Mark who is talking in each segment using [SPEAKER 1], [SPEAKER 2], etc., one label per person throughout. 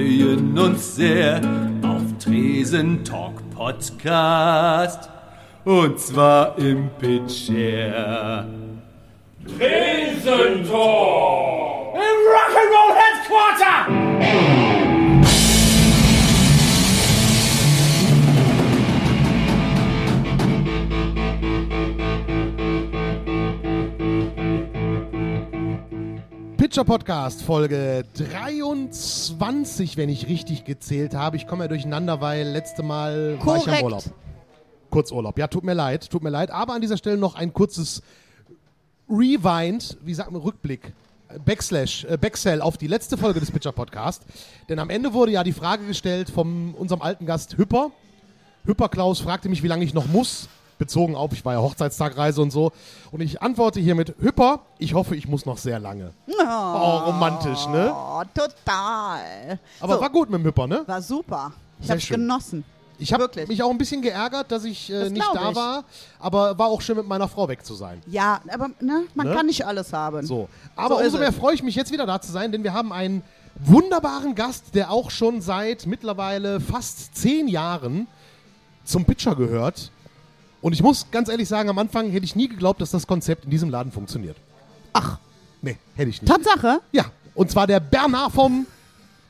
[SPEAKER 1] freuen uns sehr auf Tresen Talk Podcast. Und zwar im Pitcher.
[SPEAKER 2] Tresen Talk!
[SPEAKER 1] Im Rock'n'Roll Headquarter!
[SPEAKER 3] Pitcher Podcast Folge 23, wenn ich richtig gezählt habe. Ich komme ja durcheinander, weil letzte Mal war ich im
[SPEAKER 4] Korrekt.
[SPEAKER 3] Urlaub. Kurzurlaub. Ja, tut mir leid, tut mir leid. Aber an dieser Stelle noch ein kurzes Rewind, wie sagt man, Rückblick. äh, Backslash, äh, Backsell auf die letzte Folge des Pitcher Podcast. Denn am Ende wurde ja die Frage gestellt von unserem alten Gast Hüpper. Hüpper Klaus fragte mich, wie lange ich noch muss, bezogen auf, ich war ja Hochzeitstagreise und so. Und ich antworte hier mit Hüpper, ich hoffe, ich muss noch sehr lange. Oh, romantisch, ne?
[SPEAKER 4] Oh, total.
[SPEAKER 3] Aber
[SPEAKER 4] so,
[SPEAKER 3] war gut mit dem Hüpper, ne?
[SPEAKER 4] war super. Ich
[SPEAKER 3] Sehr
[SPEAKER 4] hab's
[SPEAKER 3] schön.
[SPEAKER 4] genossen.
[SPEAKER 3] Ich habe mich auch ein bisschen geärgert, dass ich äh,
[SPEAKER 4] Das
[SPEAKER 3] nicht da
[SPEAKER 4] ich.
[SPEAKER 3] war, aber war auch schön mit meiner Frau weg zu sein.
[SPEAKER 4] Ja, aber ne, man
[SPEAKER 3] Ne?
[SPEAKER 4] kann nicht alles haben.
[SPEAKER 3] So. Aber
[SPEAKER 4] So
[SPEAKER 3] umso mehr freue ich mich jetzt wieder da zu sein, denn wir haben einen wunderbaren Gast, der auch schon seit mittlerweile fast zehn Jahren zum Pitcher gehört. Und ich muss ganz ehrlich sagen, am Anfang hätte ich nie geglaubt, dass das Konzept in diesem Laden funktioniert.
[SPEAKER 4] Ach,
[SPEAKER 3] Nee, hätte ich nicht.
[SPEAKER 4] Tatsache?
[SPEAKER 3] Ja, und zwar der Bernhard vom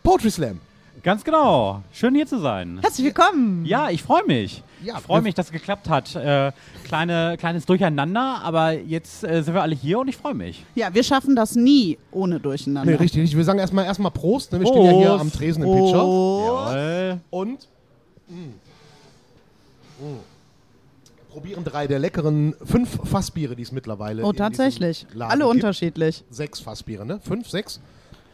[SPEAKER 3] Poetry Slam.
[SPEAKER 5] Ganz genau. Schön hier zu sein.
[SPEAKER 4] Herzlich willkommen.
[SPEAKER 5] Ja, ich freue mich.
[SPEAKER 3] Ja,
[SPEAKER 5] ich freue mich, dass es geklappt hat. Äh, kleine, kleines Durcheinander, aber jetzt äh, sind wir alle hier und ich freue mich.
[SPEAKER 4] Ja, wir schaffen das nie ohne Durcheinander.
[SPEAKER 3] Nee, richtig, richtig. Wir sagen erstmal erstmal Prost. Ne? Wir stehen ja hier
[SPEAKER 5] Prost.
[SPEAKER 3] am Tresen im Pitcher. Und mm, mm, probieren drei der leckeren fünf Fassbiere, die es mittlerweile
[SPEAKER 4] Oh,
[SPEAKER 3] in diesem
[SPEAKER 4] tatsächlich.
[SPEAKER 3] Laden
[SPEAKER 4] Alle
[SPEAKER 3] gibt.
[SPEAKER 4] unterschiedlich.
[SPEAKER 3] Sechs Fassbiere, ne? Fünf, sechs.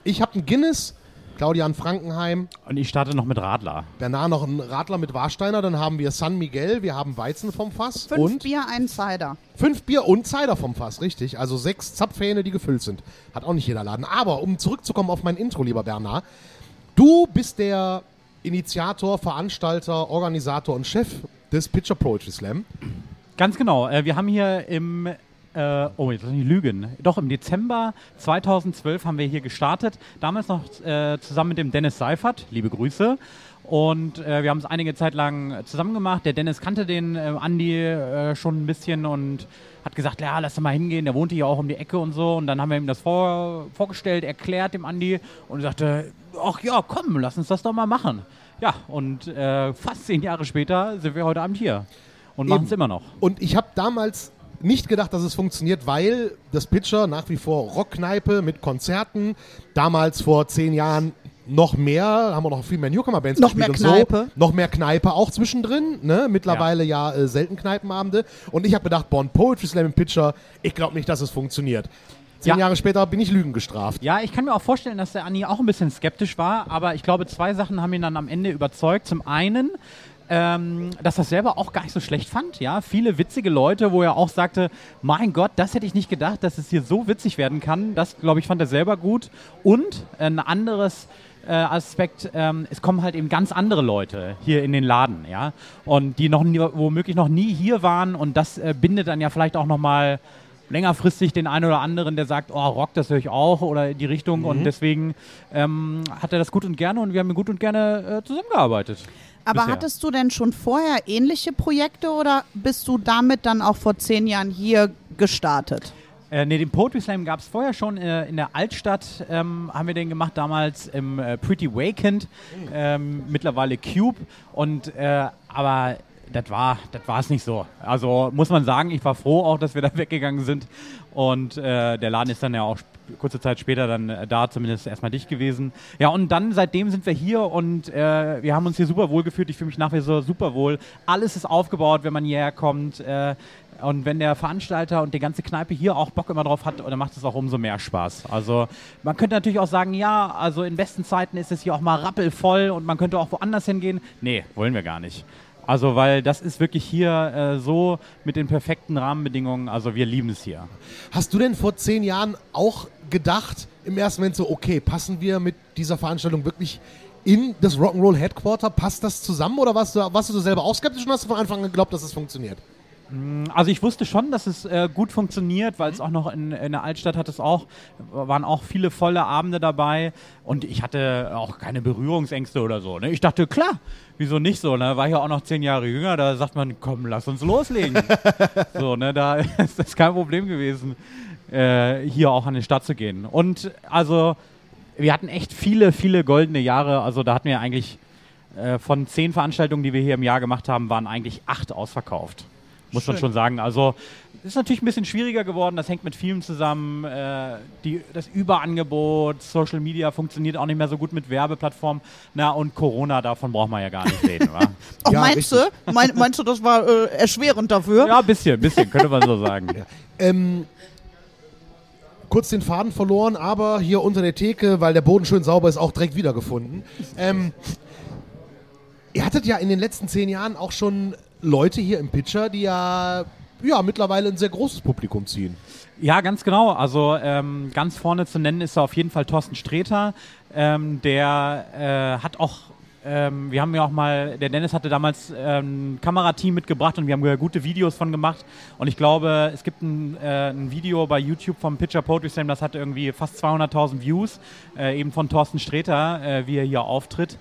[SPEAKER 3] Ich habe einen Guinness, Claudia in Frankenheim,
[SPEAKER 5] Und ich starte noch mit Radler.
[SPEAKER 3] Bernard noch einen Radler mit Warsteiner, dann haben wir San Miguel, wir haben Weizen vom Fass
[SPEAKER 4] Fünf
[SPEAKER 3] und
[SPEAKER 4] Bier, ein Cider.
[SPEAKER 3] fünf Bier und Cider vom Fass, richtig. Also sechs Zapfhähne, die gefüllt sind. Hat auch nicht jeder Laden. Aber um zurückzukommen auf mein Intro, lieber Bernard, du bist der Initiator, Veranstalter, Organisator und Chef des Pitcher Poetry Slam.
[SPEAKER 5] Ganz genau. Äh, wir haben hier im, äh, oh, jetzt mich nicht lügen. Doch, im Dezember 2012 haben wir hier gestartet. Damals noch äh, zusammen mit dem Dennis Seifert. Liebe Grüße. Und äh, wir haben es einige Zeit lang zusammen gemacht. Der Dennis kannte den äh, Andi äh, schon ein bisschen und hat gesagt, ja, lass doch mal hingehen. Der wohnte hier auch um die Ecke und so. Und dann haben wir ihm das vor, vorgestellt, erklärt dem Andi und sagte, ach ja, komm, lass uns das doch mal machen. Ja, und äh, fast zehn Jahre später sind wir heute Abend hier und machen es immer noch.
[SPEAKER 3] Und ich habe damals nicht gedacht, dass es funktioniert, weil das Pitcher nach wie vor Rockkneipe mit Konzerten, damals vor zehn Jahren noch mehr, haben wir noch viel mehr Newcomer-Bands
[SPEAKER 4] Noch
[SPEAKER 3] gespielt
[SPEAKER 4] mehr
[SPEAKER 3] und
[SPEAKER 4] Kneipe.
[SPEAKER 3] so. Noch mehr Kneipe auch zwischendrin, ne? Mittlerweile ja, äh, selten Kneipenabende. Und ich habe gedacht, Born Poetry Slam im Pitcher, ich glaube nicht, dass es funktioniert. Zehn
[SPEAKER 5] Ja.
[SPEAKER 3] Jahre später bin ich Lügen gestraft.
[SPEAKER 5] Ja, ich kann mir auch vorstellen, dass der Anni auch ein bisschen skeptisch war, aber ich glaube, zwei Sachen haben ihn dann am Ende überzeugt. Zum einen, ähm, dass er es selber auch gar nicht so schlecht fand. Ja, viele witzige Leute, wo er auch sagte, mein Gott, das hätte ich nicht gedacht, dass es hier so witzig werden kann. Das, glaube ich, fand er selber gut. Und ein anderes äh, Aspekt, ähm, es kommen halt eben ganz andere Leute hier in den Laden, ja, und die noch nie, womöglich noch nie hier waren und das äh, bindet dann ja vielleicht auch noch mal längerfristig den einen oder anderen, der sagt, oh, Rock, das höre ich auch oder in die Richtung und deswegen ähm, hat er das gut und gerne und wir haben gut und gerne äh, zusammengearbeitet.
[SPEAKER 4] Aber
[SPEAKER 5] Bisher.
[SPEAKER 4] hattest du denn schon vorher ähnliche Projekte oder bist du damit dann auch vor zehn Jahren hier gestartet?
[SPEAKER 5] Äh, ne, den Poetry Slam gab es vorher schon äh, in der Altstadt, ähm, haben wir den gemacht, damals im äh, Pretty Wakened, ähm, mittlerweile Cube und äh, aber das war das es nicht so. Also muss man sagen, ich war froh auch, dass wir da weggegangen sind und äh, der Laden ist dann ja auch kurze Zeit später dann äh, da zumindest erstmal dicht gewesen. Ja und dann seitdem sind wir hier und äh, wir haben uns hier super wohl gefühlt. Ich fühle mich nach wie vor super wohl. Alles ist aufgebaut, wenn man hierher kommt. Äh, und wenn der Veranstalter und die ganze Kneipe hier auch Bock immer drauf hat, dann macht es auch umso mehr Spaß. Also man könnte natürlich auch sagen, ja, also in besten Zeiten ist es hier auch mal rappelvoll und man könnte auch woanders hingehen. Nee, wollen wir gar nicht. Also weil das ist wirklich hier äh, so mit den perfekten Rahmenbedingungen, also wir lieben es hier.
[SPEAKER 3] Hast du denn vor zehn Jahren auch gedacht, im ersten Moment so, okay, passen wir mit dieser Veranstaltung wirklich in das Rock'n'Roll Headquarter? Passt das zusammen oder warst du, warst du selber auch skeptisch und hast du von Anfang an geglaubt, dass es funktioniert?
[SPEAKER 5] Also ich wusste schon, dass es äh, gut funktioniert, weil es auch noch in, in der Altstadt hat es auch, waren auch viele volle Abende dabei und ich hatte auch keine Berührungsängste oder so. Ne? Ich dachte, klar, wieso nicht so? Ne? War ja auch noch zehn Jahre jünger, da sagt man, komm, lass uns loslegen. so, ne, da ist das kein Problem gewesen, äh, hier auch an die Stadt zu gehen. Und also, wir hatten echt viele, viele goldene Jahre. Also da hatten wir eigentlich äh, von zehn Veranstaltungen, die wir hier im Jahr gemacht haben, waren eigentlich acht ausverkauft muss Schön. man schon sagen. Also ist natürlich ein bisschen schwieriger geworden. Das hängt mit vielen zusammen. Äh, die, das Überangebot, Social Media funktioniert auch nicht mehr so gut mit Werbeplattformen. Na und Corona, davon braucht man ja gar nicht reden. wa?
[SPEAKER 4] Ach, ja, meinst du? Mein, meinst du, das war äh, erschwerend dafür?
[SPEAKER 5] Ja, ein bisschen, bisschen, könnte man so sagen. Ja. Ähm,
[SPEAKER 3] kurz den Faden verloren, aber hier unter der Theke, weil der Boden schön sauber ist, auch direkt wiedergefunden. Ähm, ihr hattet ja in den letzten zehn Jahren auch schon Leute hier im Pitcher, die ja, ja mittlerweile ein sehr großes Publikum ziehen.
[SPEAKER 5] Ja, ganz genau. Also ähm, ganz vorne zu nennen ist auf jeden Fall Thorsten Streter. Ähm, der äh, hat auch ähm, wir haben ja auch mal, der Dennis hatte damals ähm, ein Kamerateam mitgebracht und wir haben gute Videos von gemacht. Und ich glaube, es gibt ein, äh, ein Video bei YouTube vom Pitcher Poetry Slam, das hat irgendwie fast 200.000 Views, äh, eben von Thorsten Streter, äh, wie er hier auftritt.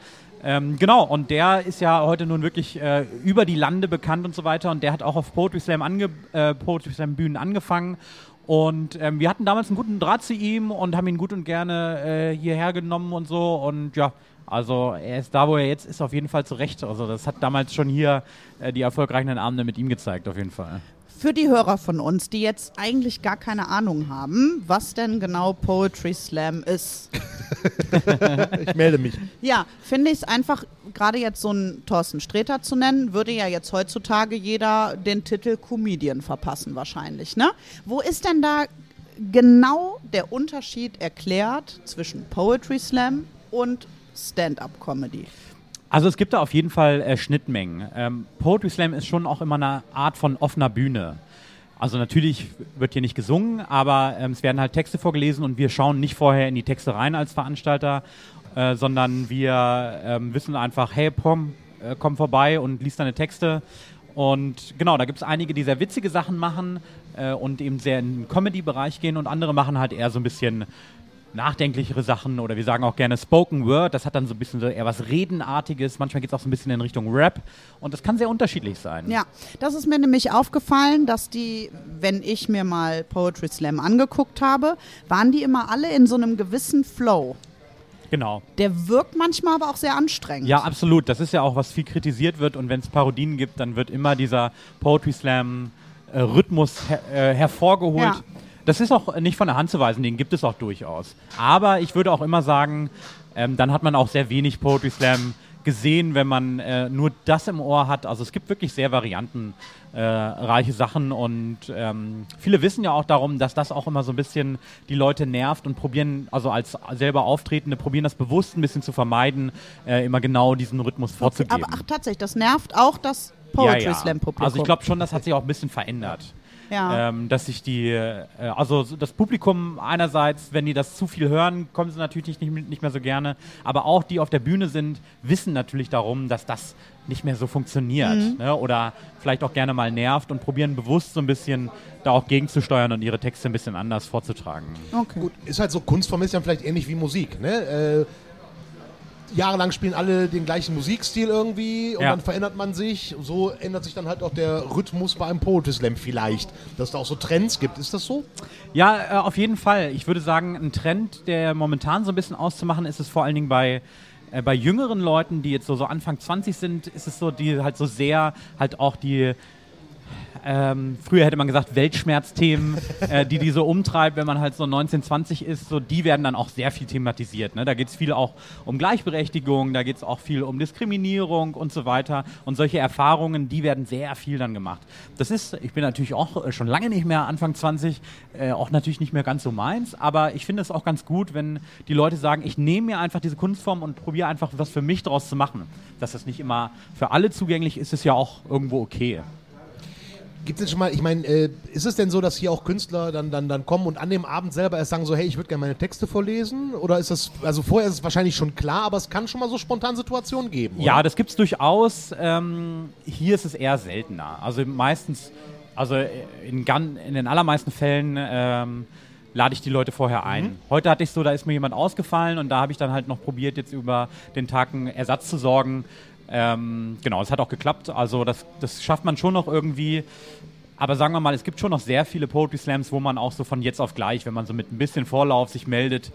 [SPEAKER 5] Ähm, genau, und der ist ja heute nun wirklich äh, über die Lande bekannt und so weiter. Und der hat auch auf Poetry Slam, ange äh, Poetry Slam Bühnen angefangen. Und ähm, wir hatten damals einen guten Draht zu ihm und haben ihn gut und gerne äh, hierher genommen und so. Und ja, also er ist da, wo er jetzt ist, auf jeden Fall zurecht. Also das hat damals schon hier äh, die erfolgreichen Abende mit ihm gezeigt, auf jeden Fall
[SPEAKER 4] für die Hörer von uns, die jetzt eigentlich gar keine Ahnung haben, was denn genau Poetry Slam ist.
[SPEAKER 3] ich melde mich.
[SPEAKER 4] Ja, finde ich es einfach, gerade jetzt so einen Thorsten Sträter zu nennen, würde ja jetzt heutzutage jeder den Titel Comedian verpassen wahrscheinlich. Ne? Wo ist denn da genau der Unterschied erklärt zwischen Poetry Slam und Stand-up-Comedy?
[SPEAKER 5] Also es gibt da auf jeden Fall äh, Schnittmengen. Ähm, Poetry Slam ist schon auch immer eine Art von offener Bühne. Also natürlich wird hier nicht gesungen, aber ähm, es werden halt Texte vorgelesen und wir schauen nicht vorher in die Texte rein als Veranstalter, äh, sondern wir ähm, wissen einfach, hey, komm, äh, komm vorbei und liest deine Texte. Und genau, da gibt es einige, die sehr witzige Sachen machen äh, und eben sehr in den Comedy-Bereich gehen und andere machen halt eher so ein bisschen nachdenklichere Sachen oder wir sagen auch gerne Spoken Word. Das hat dann so ein bisschen so eher was Redenartiges. Manchmal geht es auch so ein bisschen in Richtung Rap und das kann sehr unterschiedlich sein.
[SPEAKER 4] Ja, das ist mir nämlich aufgefallen, dass die, wenn ich mir mal Poetry Slam angeguckt habe, waren die immer alle in so einem gewissen Flow.
[SPEAKER 5] Genau.
[SPEAKER 4] Der wirkt manchmal aber auch sehr anstrengend.
[SPEAKER 5] Ja, absolut. Das ist ja auch, was viel kritisiert wird. Und wenn es Parodien gibt, dann wird immer dieser Poetry Slam äh, Rhythmus her äh, hervorgeholt. Ja. Das ist auch nicht von der Hand zu weisen, den gibt es auch durchaus. Aber ich würde auch immer sagen, ähm, dann hat man auch sehr wenig Poetry Slam gesehen, wenn man äh, nur das im Ohr hat. Also es gibt wirklich sehr variantenreiche äh, Sachen und ähm, viele wissen ja auch darum, dass das auch immer so ein bisschen die Leute nervt und probieren, also als selber Auftretende, probieren das bewusst ein bisschen zu vermeiden, äh, immer genau diesen Rhythmus vorzugeben.
[SPEAKER 4] Aber ach tatsächlich, das nervt auch das Poetry Slam Publikum.
[SPEAKER 5] Also ich glaube schon, das hat sich auch ein bisschen verändert. Ja. Ähm, dass sich die, äh, also das Publikum einerseits, wenn die das zu viel hören, kommen sie natürlich nicht, nicht mehr so gerne, aber auch die auf der Bühne sind, wissen natürlich darum, dass das nicht mehr so funktioniert mhm. ne? oder vielleicht auch gerne mal nervt und probieren bewusst so ein bisschen da auch gegenzusteuern und ihre Texte ein bisschen anders vorzutragen.
[SPEAKER 3] Okay. Gut, ist halt so Kunstform ist ja vielleicht ähnlich wie Musik. Ne? Äh, jahrelang spielen alle den gleichen Musikstil irgendwie und ja. dann verändert man sich. So ändert sich dann halt auch der Rhythmus bei einem Poetry Slam vielleicht. Dass es da auch so Trends gibt. Ist das so?
[SPEAKER 5] Ja, äh, auf jeden Fall. Ich würde sagen, ein Trend, der momentan so ein bisschen auszumachen ist, ist vor allen Dingen bei äh, bei jüngeren Leuten, die jetzt so, so Anfang 20 sind, ist es so, die halt so sehr halt auch die ähm, früher hätte man gesagt Weltschmerzthemen, äh, die die so umtreibt, wenn man halt so 19, 20 ist, so die werden dann auch sehr viel thematisiert. Ne? Da geht es viel auch um Gleichberechtigung, da geht es auch viel um Diskriminierung und so weiter. Und solche Erfahrungen, die werden sehr viel dann gemacht. Das ist, ich bin natürlich auch äh, schon lange nicht mehr Anfang 20, äh, auch natürlich nicht mehr ganz so meins, aber ich finde es auch ganz gut, wenn die Leute sagen, ich nehme mir einfach diese Kunstform und probiere einfach was für mich daraus zu machen. Dass das nicht immer für alle zugänglich ist, ist ja auch irgendwo okay.
[SPEAKER 3] Gibt es schon mal, ich meine, äh, ist es denn so, dass hier auch Künstler dann, dann, dann kommen und an dem Abend selber erst sagen so, hey, ich würde gerne meine Texte vorlesen? Oder ist das, also vorher ist es wahrscheinlich schon klar, aber es kann schon mal so spontan Situationen geben, oder?
[SPEAKER 5] Ja, das gibt es durchaus. Ähm, hier ist es eher seltener. Also meistens Also in, gan- in den allermeisten Fällen ähm, lade ich die Leute vorher
[SPEAKER 3] Mhm.
[SPEAKER 5] ein. Heute hatte ich so, da ist mir jemand ausgefallen und da habe ich dann halt noch probiert, jetzt über den Tag einen Ersatz zu sorgen. Ähm, genau, es hat auch geklappt. Also das, das schafft man schon noch irgendwie. Aber sagen wir mal, es gibt schon noch sehr viele Poetry Slams, wo man auch so von jetzt auf gleich, wenn man so mit ein bisschen Vorlauf sich meldet,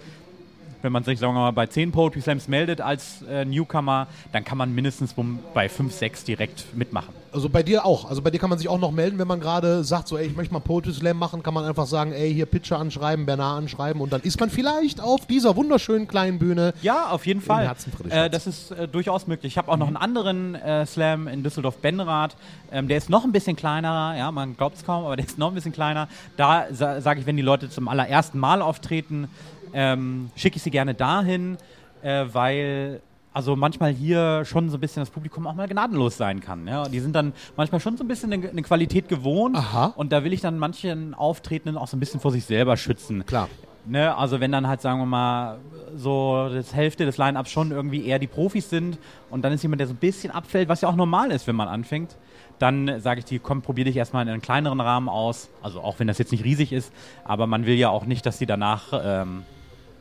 [SPEAKER 5] wenn man sich, sagen wir mal, bei 10 Poetry Slams meldet als äh, Newcomer, dann kann man mindestens bei 5, 6 direkt mitmachen.
[SPEAKER 3] Also bei dir auch. Also bei dir kann man sich auch noch melden, wenn man gerade sagt, so, ey, ich möchte mal Poetry Slam machen, kann man einfach sagen, ey, hier Pitcher anschreiben, Bernard anschreiben und dann ist man vielleicht auf dieser wunderschönen kleinen Bühne.
[SPEAKER 5] Ja, auf jeden Fall.
[SPEAKER 3] Herzen.
[SPEAKER 5] Äh, das ist äh, durchaus möglich. Ich habe auch noch einen anderen äh, Slam in Düsseldorf-Benrath. Ähm, der ist noch ein bisschen kleiner. Ja, man glaubt es kaum, aber der ist noch ein bisschen kleiner. Da sa sage ich, wenn die Leute zum allerersten Mal auftreten, ähm, schicke ich sie gerne dahin, äh, weil also manchmal hier schon so ein bisschen das Publikum auch mal gnadenlos sein kann. Ja? Die sind dann manchmal schon so ein bisschen eine, eine Qualität gewohnt.
[SPEAKER 3] Aha.
[SPEAKER 5] Und da will ich dann manchen Auftretenden auch so ein bisschen vor sich selber schützen.
[SPEAKER 3] Klar.
[SPEAKER 5] Ne, also wenn dann halt, sagen wir mal, so das Hälfte des Line-Ups schon irgendwie eher die Profis sind und dann ist jemand, der so ein bisschen abfällt, was ja auch normal ist, wenn man anfängt, dann sage ich dir, komm, probier dich erstmal in einem kleineren Rahmen aus. Also auch wenn das jetzt nicht riesig ist, aber man will ja auch nicht, dass die danach ähm,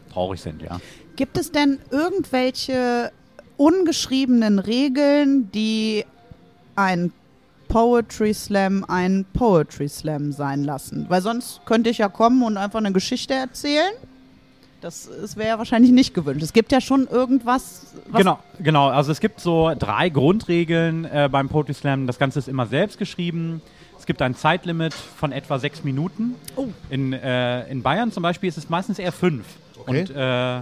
[SPEAKER 5] traurig sind, ja.
[SPEAKER 4] Gibt es denn irgendwelche ungeschriebenen Regeln, die ein Poetry Slam ein Poetry Slam sein lassen? Weil sonst könnte ich ja kommen und einfach eine Geschichte erzählen. Das, das wäre ja wahrscheinlich nicht gewünscht. Es gibt ja schon irgendwas. Was
[SPEAKER 5] Genau, genau. Also es gibt so drei Grundregeln äh, beim Poetry Slam. Das Ganze ist immer selbst geschrieben. Es gibt ein Zeitlimit von etwa sechs Minuten.
[SPEAKER 4] Oh.
[SPEAKER 5] In, äh, in Bayern zum Beispiel ist es meistens eher fünf.
[SPEAKER 3] Okay.
[SPEAKER 5] Und äh,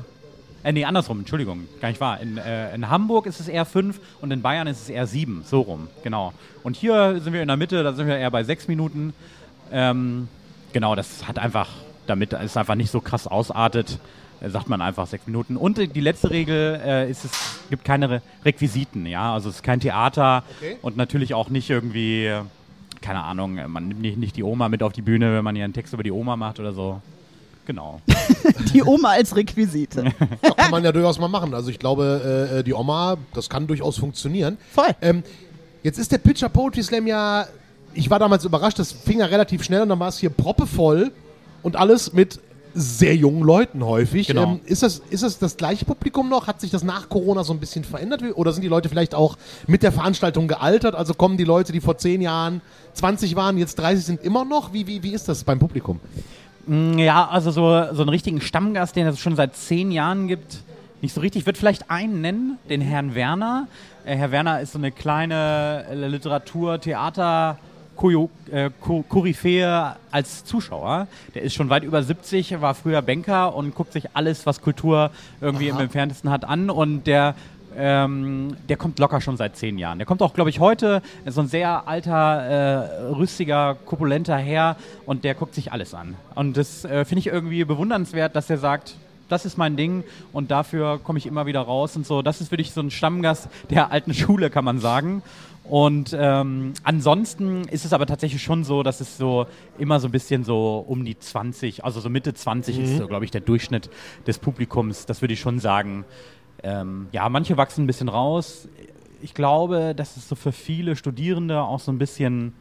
[SPEAKER 5] äh, nee, andersrum, Entschuldigung, gar nicht wahr. In, äh, in Hamburg ist es eher fünf und in Bayern ist es eher sieben, so rum, genau. Und hier sind wir in der Mitte, da sind wir eher bei sechs Minuten. Ähm, genau, das hat einfach, damit es einfach nicht so krass ausartet, äh, sagt man einfach sechs Minuten. Und die letzte Regel äh, ist, es gibt keine Re Requisiten, ja, also es ist kein Theater
[SPEAKER 3] Okay.
[SPEAKER 5] und natürlich auch nicht irgendwie, keine Ahnung, man nimmt nicht, nicht die Oma mit auf die Bühne, wenn man hier einen Text über die Oma macht oder so. Genau.
[SPEAKER 4] Die Oma als Requisite.
[SPEAKER 3] Das kann man ja durchaus mal machen. Also ich glaube, äh, die Oma, das kann durchaus funktionieren.
[SPEAKER 4] Voll.
[SPEAKER 3] Ähm, jetzt ist der Pitcher Poetry Slam ja, ich war damals überrascht, das fing ja relativ schnell und dann war es hier proppevoll und alles mit sehr jungen Leuten häufig.
[SPEAKER 5] Genau.
[SPEAKER 3] Ähm, ist, das, ist das das gleiche Publikum noch? Hat sich das nach Corona so ein bisschen verändert? Oder sind die Leute vielleicht auch mit der Veranstaltung gealtert? Also kommen die Leute, die vor 10 Jahren 20 waren, jetzt 30 sind, immer noch? Wie, wie, wie ist das beim Publikum?
[SPEAKER 5] Mm, Ja, also so, so einen richtigen Stammgast, den es schon seit zehn Jahren gibt, nicht so richtig. Ich würde vielleicht einen nennen, den Herrn Werner. Äh, Herr Werner ist so eine kleine äh, Literatur-, Theater- äh, Ko- Koryphäe als Zuschauer. Der ist schon weit über 70, war früher Banker und guckt sich alles, was Kultur irgendwie im Entferntesten hat, an. Und der ähm, der kommt locker schon seit zehn Jahren. Der kommt auch, glaube ich, heute, ist so ein sehr alter, äh, rüstiger, korpulenter Herr und der guckt sich alles an. Und das äh, finde ich irgendwie bewundernswert, dass er sagt, das ist mein Ding und dafür komme ich immer wieder raus und so. Das ist wirklich so ein Stammgast der alten Schule, kann man sagen. Und ähm, ansonsten ist es aber tatsächlich schon so, dass es so immer so ein bisschen so um die 20, also so Mitte 20 ist so, glaube ich, der Durchschnitt des Publikums. Das würde ich schon sagen. Ähm, ja, manche wachsen ein bisschen raus. Ich glaube, dass es so für viele Studierende auch so ein bisschen,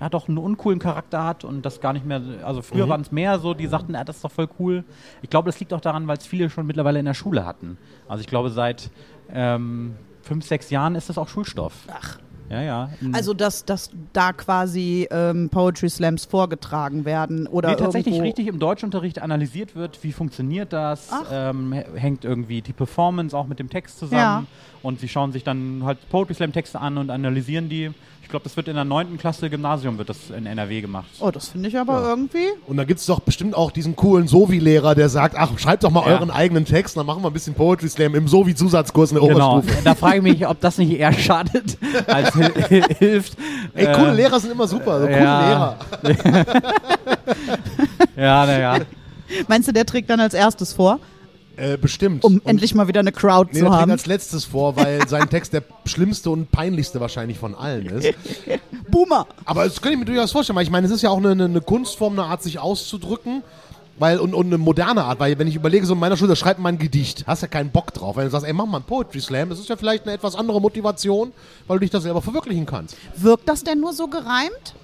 [SPEAKER 5] ja, doch einen uncoolen Charakter hat und das gar nicht mehr, also früher waren es mehr so, die sagten, ja, das ist doch voll cool. Ich glaube, das liegt auch daran, weil es viele schon mittlerweile in der Schule hatten. Also ich glaube, seit ähm, fünf, sechs Jahren ist das auch Schulstoff.
[SPEAKER 4] Ach.
[SPEAKER 5] Ja, ja. In-
[SPEAKER 4] Also, dass, dass da quasi ähm, Poetry Slams vorgetragen werden oder
[SPEAKER 5] Nee, tatsächlich
[SPEAKER 4] irgendwo
[SPEAKER 5] richtig im Deutschunterricht analysiert wird, wie funktioniert das, ähm, hängt irgendwie die Performance auch mit dem Text zusammen
[SPEAKER 4] Ja.
[SPEAKER 5] und sie schauen sich dann halt Poetry Slam Texte an und analysieren die. Ich glaube, das wird in der 9. Klasse Gymnasium wird das in NRW gemacht.
[SPEAKER 4] Oh, das finde ich aber irgendwie.
[SPEAKER 3] Und da gibt es doch bestimmt auch diesen coolen Sovi-Lehrer, der sagt, ach, schreibt doch mal
[SPEAKER 5] Ja.
[SPEAKER 3] euren eigenen Text, dann machen wir ein bisschen Poetry Slam im Sovi-Zusatzkurs in der
[SPEAKER 5] Genau,
[SPEAKER 3] Oberstufe.
[SPEAKER 5] da frage ich mich, ob das nicht eher schadet als hilft.
[SPEAKER 3] Ey,
[SPEAKER 5] Äh,
[SPEAKER 3] coole Lehrer sind immer super, so coole
[SPEAKER 5] ja.
[SPEAKER 3] Lehrer.
[SPEAKER 5] Ja, naja.
[SPEAKER 4] Meinst du, der trägt dann als erstes vor,
[SPEAKER 3] Äh, bestimmt.
[SPEAKER 4] um
[SPEAKER 3] Und-
[SPEAKER 4] endlich mal wieder eine Crowd
[SPEAKER 3] Nee,
[SPEAKER 4] zu
[SPEAKER 3] der trägt
[SPEAKER 4] haben?
[SPEAKER 3] als letztes vor, weil sein Text der schlimmste und peinlichste wahrscheinlich von allen ist.
[SPEAKER 4] Boomer!
[SPEAKER 3] Aber das kann ich mir durchaus vorstellen, weil ich meine, es ist ja auch eine, eine Kunstform, eine Art, sich auszudrücken. Weil, und, und eine moderne Art, weil wenn ich überlege, so in meiner Schule, da schreibt man ein Gedicht, hast ja keinen Bock drauf. Wenn du sagst, ey, mach mal einen Poetry Slam, das ist ja vielleicht eine etwas andere Motivation, weil du dich da selber verwirklichen kannst.
[SPEAKER 4] Wirkt das denn nur so gereimt?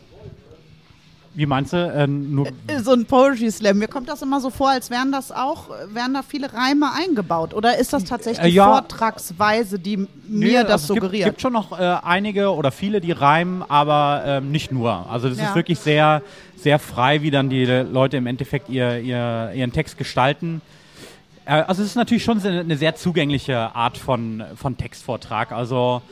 [SPEAKER 5] Wie meinst du? Äh, nur
[SPEAKER 4] so ein Poetry Slam. Mir kommt das immer so vor, als wären das auch, wären da viele Reime eingebaut. Oder ist das tatsächlich
[SPEAKER 5] Äh,
[SPEAKER 4] die
[SPEAKER 5] ja.
[SPEAKER 4] Vortragsweise, die mir das
[SPEAKER 5] also es
[SPEAKER 4] suggeriert?
[SPEAKER 5] Gibt, gibt schon noch äh, einige oder viele, die reimen, aber ähm, nicht nur. Also das
[SPEAKER 4] Ja.
[SPEAKER 5] ist wirklich sehr, sehr frei, wie dann die Leute im Endeffekt ihr, ihr, ihren Text gestalten. Äh, also es ist natürlich schon eine, eine sehr zugängliche Art von, von Textvortrag. Also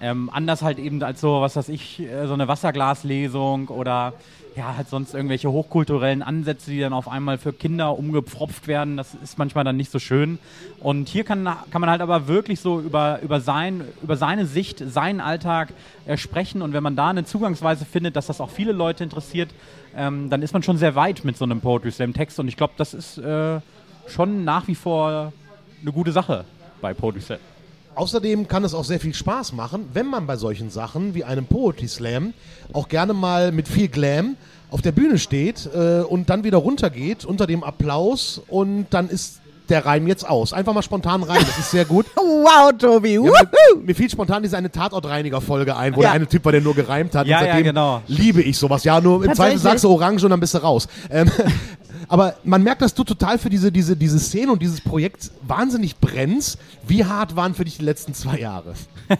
[SPEAKER 5] ähm, anders halt eben als so, was weiß ich, äh, so eine Wasserglaslesung oder ja, halt sonst irgendwelche hochkulturellen Ansätze, die dann auf einmal für Kinder umgepfropft werden. Das ist manchmal dann nicht so schön. Und hier kann, kann man halt aber wirklich so über, über, sein, über seine Sicht, seinen Alltag äh, sprechen. Und wenn man da eine Zugangsweise findet, dass das auch viele Leute interessiert, ähm, dann ist man schon sehr weit mit so einem Poetry Slam Text. Und ich glaube, das ist äh, schon nach wie vor eine gute Sache bei Poetry Slam.
[SPEAKER 3] Außerdem kann es auch sehr viel Spaß machen, wenn man bei solchen Sachen wie einem Poetry Slam auch gerne mal mit viel Glam auf der Bühne steht äh, und dann wieder runtergeht unter dem Applaus und dann ist der Reim jetzt aus. Einfach mal spontan rein, das ist sehr gut.
[SPEAKER 4] wow, Tobi.
[SPEAKER 3] Ja,
[SPEAKER 4] Wuhu.
[SPEAKER 3] mir, mir fiel spontan diese eine Tatortreiniger-Folge ein, wo
[SPEAKER 4] Ja.
[SPEAKER 3] der eine Typ war, der nur gereimt hat.
[SPEAKER 5] Ja,
[SPEAKER 3] und
[SPEAKER 5] ja,
[SPEAKER 3] seitdem
[SPEAKER 5] genau.
[SPEAKER 3] liebe ich sowas. Ja, nur im Zweifel sagst du Orange und dann bist du raus. Ähm, aber man merkt, dass du total für diese, diese, diese Szene und dieses Projekt wahnsinnig brennst. Wie hart waren für dich die letzten zwei Jahre?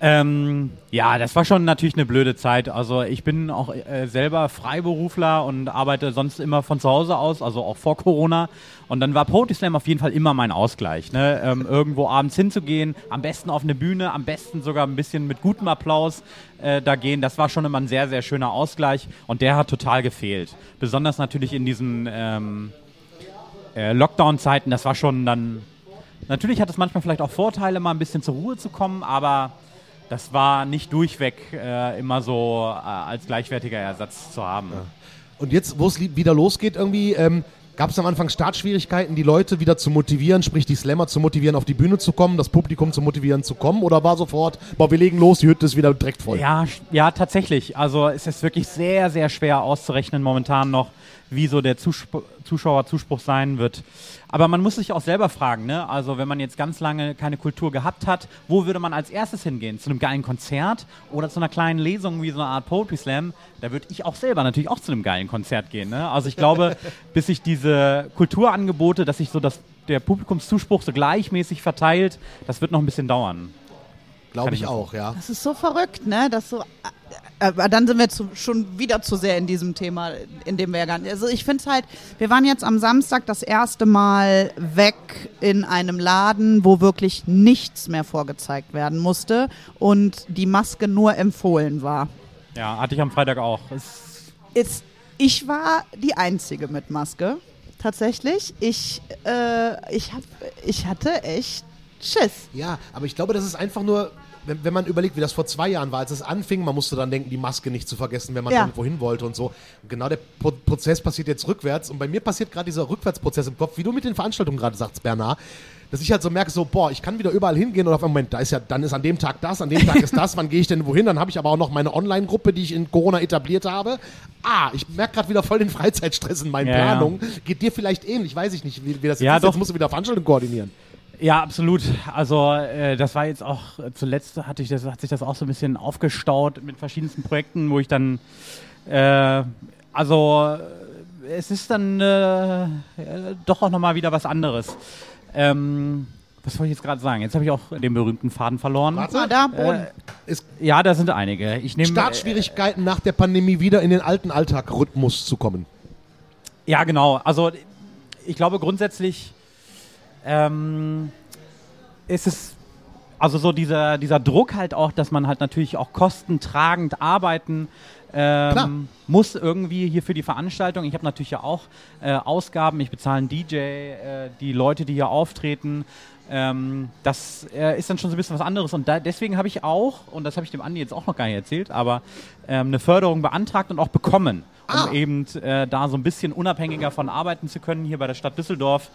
[SPEAKER 5] Ähm, ja, das war schon natürlich eine blöde Zeit. Also ich bin auch äh, selber Freiberufler und arbeite sonst immer von zu Hause aus, also auch vor Corona. Und dann war Poetry Slam auf jeden Fall immer mein Ausgleich. Ne? Ähm, irgendwo abends hinzugehen, am besten auf eine Bühne, am besten sogar ein bisschen mit gutem Applaus äh, da gehen. Das war schon immer ein sehr, sehr schöner Ausgleich und der hat total gefehlt. Besonders natürlich in diesen ähm, äh, Lockdown-Zeiten, das war schon dann. Natürlich hat es manchmal vielleicht auch Vorteile, mal ein bisschen zur Ruhe zu kommen, aber das war nicht durchweg äh, immer so äh, als gleichwertiger Ersatz zu haben.
[SPEAKER 3] Und jetzt, wo es wieder losgeht, irgendwie, ähm, gab es am Anfang Startschwierigkeiten, die Leute wieder zu motivieren, sprich die Slammer zu motivieren, auf die Bühne zu kommen, das Publikum zu motivieren, zu kommen? Oder war sofort, boah, wir legen los, die Hütte ist wieder direkt voll?
[SPEAKER 5] Ja, ja, tatsächlich. Also es ist wirklich sehr, sehr schwer auszurechnen momentan noch, wie so der Zusp Zuschauerzuspruch sein wird. Aber man muss sich auch selber fragen, ne? Also wenn man jetzt ganz lange keine Kultur gehabt hat, wo würde man als erstes hingehen? Zu einem geilen Konzert oder zu einer kleinen Lesung wie so eine Art Poetry Slam? Da würde ich auch selber natürlich auch zu einem geilen Konzert gehen. Ne? Also ich glaube, bis sich diese Kulturangebote, dass sich so das, der Publikumszuspruch so gleichmäßig verteilt, das wird noch ein bisschen dauern.
[SPEAKER 3] Glaube ich
[SPEAKER 5] ich
[SPEAKER 3] auch, ja.
[SPEAKER 4] Das ist so verrückt, ne? Das so. Aber dann sind wir zu, schon wieder zu sehr in diesem Thema, in dem wir ja gar nicht. Also ich finde es halt, wir waren jetzt am Samstag das erste Mal weg in einem Laden, wo wirklich nichts mehr vorgezeigt werden musste und die Maske nur empfohlen war.
[SPEAKER 5] Ja, hatte ich am Freitag auch. Es
[SPEAKER 4] Ist, ich war die Einzige mit Maske. Tatsächlich. Ich, äh, ich, hab, ich hatte echt Schiss.
[SPEAKER 3] Ja, aber ich glaube, das ist einfach nur, wenn, wenn man überlegt, wie das vor zwei Jahren war, als es anfing, man musste dann denken, die Maske nicht zu vergessen, wenn man
[SPEAKER 4] Ja.
[SPEAKER 3] irgendwo hin wollte und so. Und genau der Pro Prozess passiert jetzt rückwärts und bei mir passiert gerade dieser Rückwärtsprozess im Kopf, wie du mit den Veranstaltungen gerade sagst, Bernhard. Dass ich halt so merke, so, boah, ich kann wieder überall hingehen und auf einen Moment, da ist ja, dann ist an dem Tag das, an dem Tag ist das, wann gehe ich denn wohin? Dann habe ich aber auch noch meine Online-Gruppe, die ich in Corona etabliert habe. Ah, ich merke gerade wieder voll den Freizeitstress in meinen
[SPEAKER 5] Ja, ja.
[SPEAKER 3] Planungen. Geht dir vielleicht ähnlich, weiß ich nicht, wie, wie das
[SPEAKER 5] Ja,
[SPEAKER 3] ist.
[SPEAKER 5] doch.
[SPEAKER 3] Jetzt musst du wieder Veranstaltungen koordinieren.
[SPEAKER 5] Ja, absolut. Also äh, das war jetzt auch äh, zuletzt hatte ich das, hat sich das auch so ein bisschen aufgestaut mit verschiedensten Projekten, wo ich dann äh, also äh, es ist dann äh, äh, doch auch nochmal wieder was anderes. Ähm, was wollte ich jetzt gerade sagen? Jetzt habe ich auch den berühmten Faden verloren.
[SPEAKER 3] Warte.
[SPEAKER 4] Ah, da, Boden.
[SPEAKER 3] Es
[SPEAKER 5] Ja, da sind einige. Ich nehme
[SPEAKER 3] Startschwierigkeiten nach der Pandemie wieder in den alten Alltagrhythmus zu kommen.
[SPEAKER 5] Ja, genau. Also ich glaube grundsätzlich ähm, ist es also so dieser, dieser Druck halt auch, dass man halt natürlich auch kostentragend arbeiten ähm, muss irgendwie hier für die Veranstaltung. Ich habe natürlich ja auch äh, Ausgaben. Ich bezahle einen DJ, äh, die Leute, die hier auftreten. Ähm, das äh, ist dann schon so ein bisschen was anderes. Und da, deswegen habe ich auch, und das habe ich dem Andi jetzt auch noch gar nicht erzählt, aber ähm, eine Förderung beantragt und auch bekommen, um
[SPEAKER 3] Ah.
[SPEAKER 5] eben äh, da so ein bisschen unabhängiger von arbeiten zu können hier bei der Stadt Düsseldorf.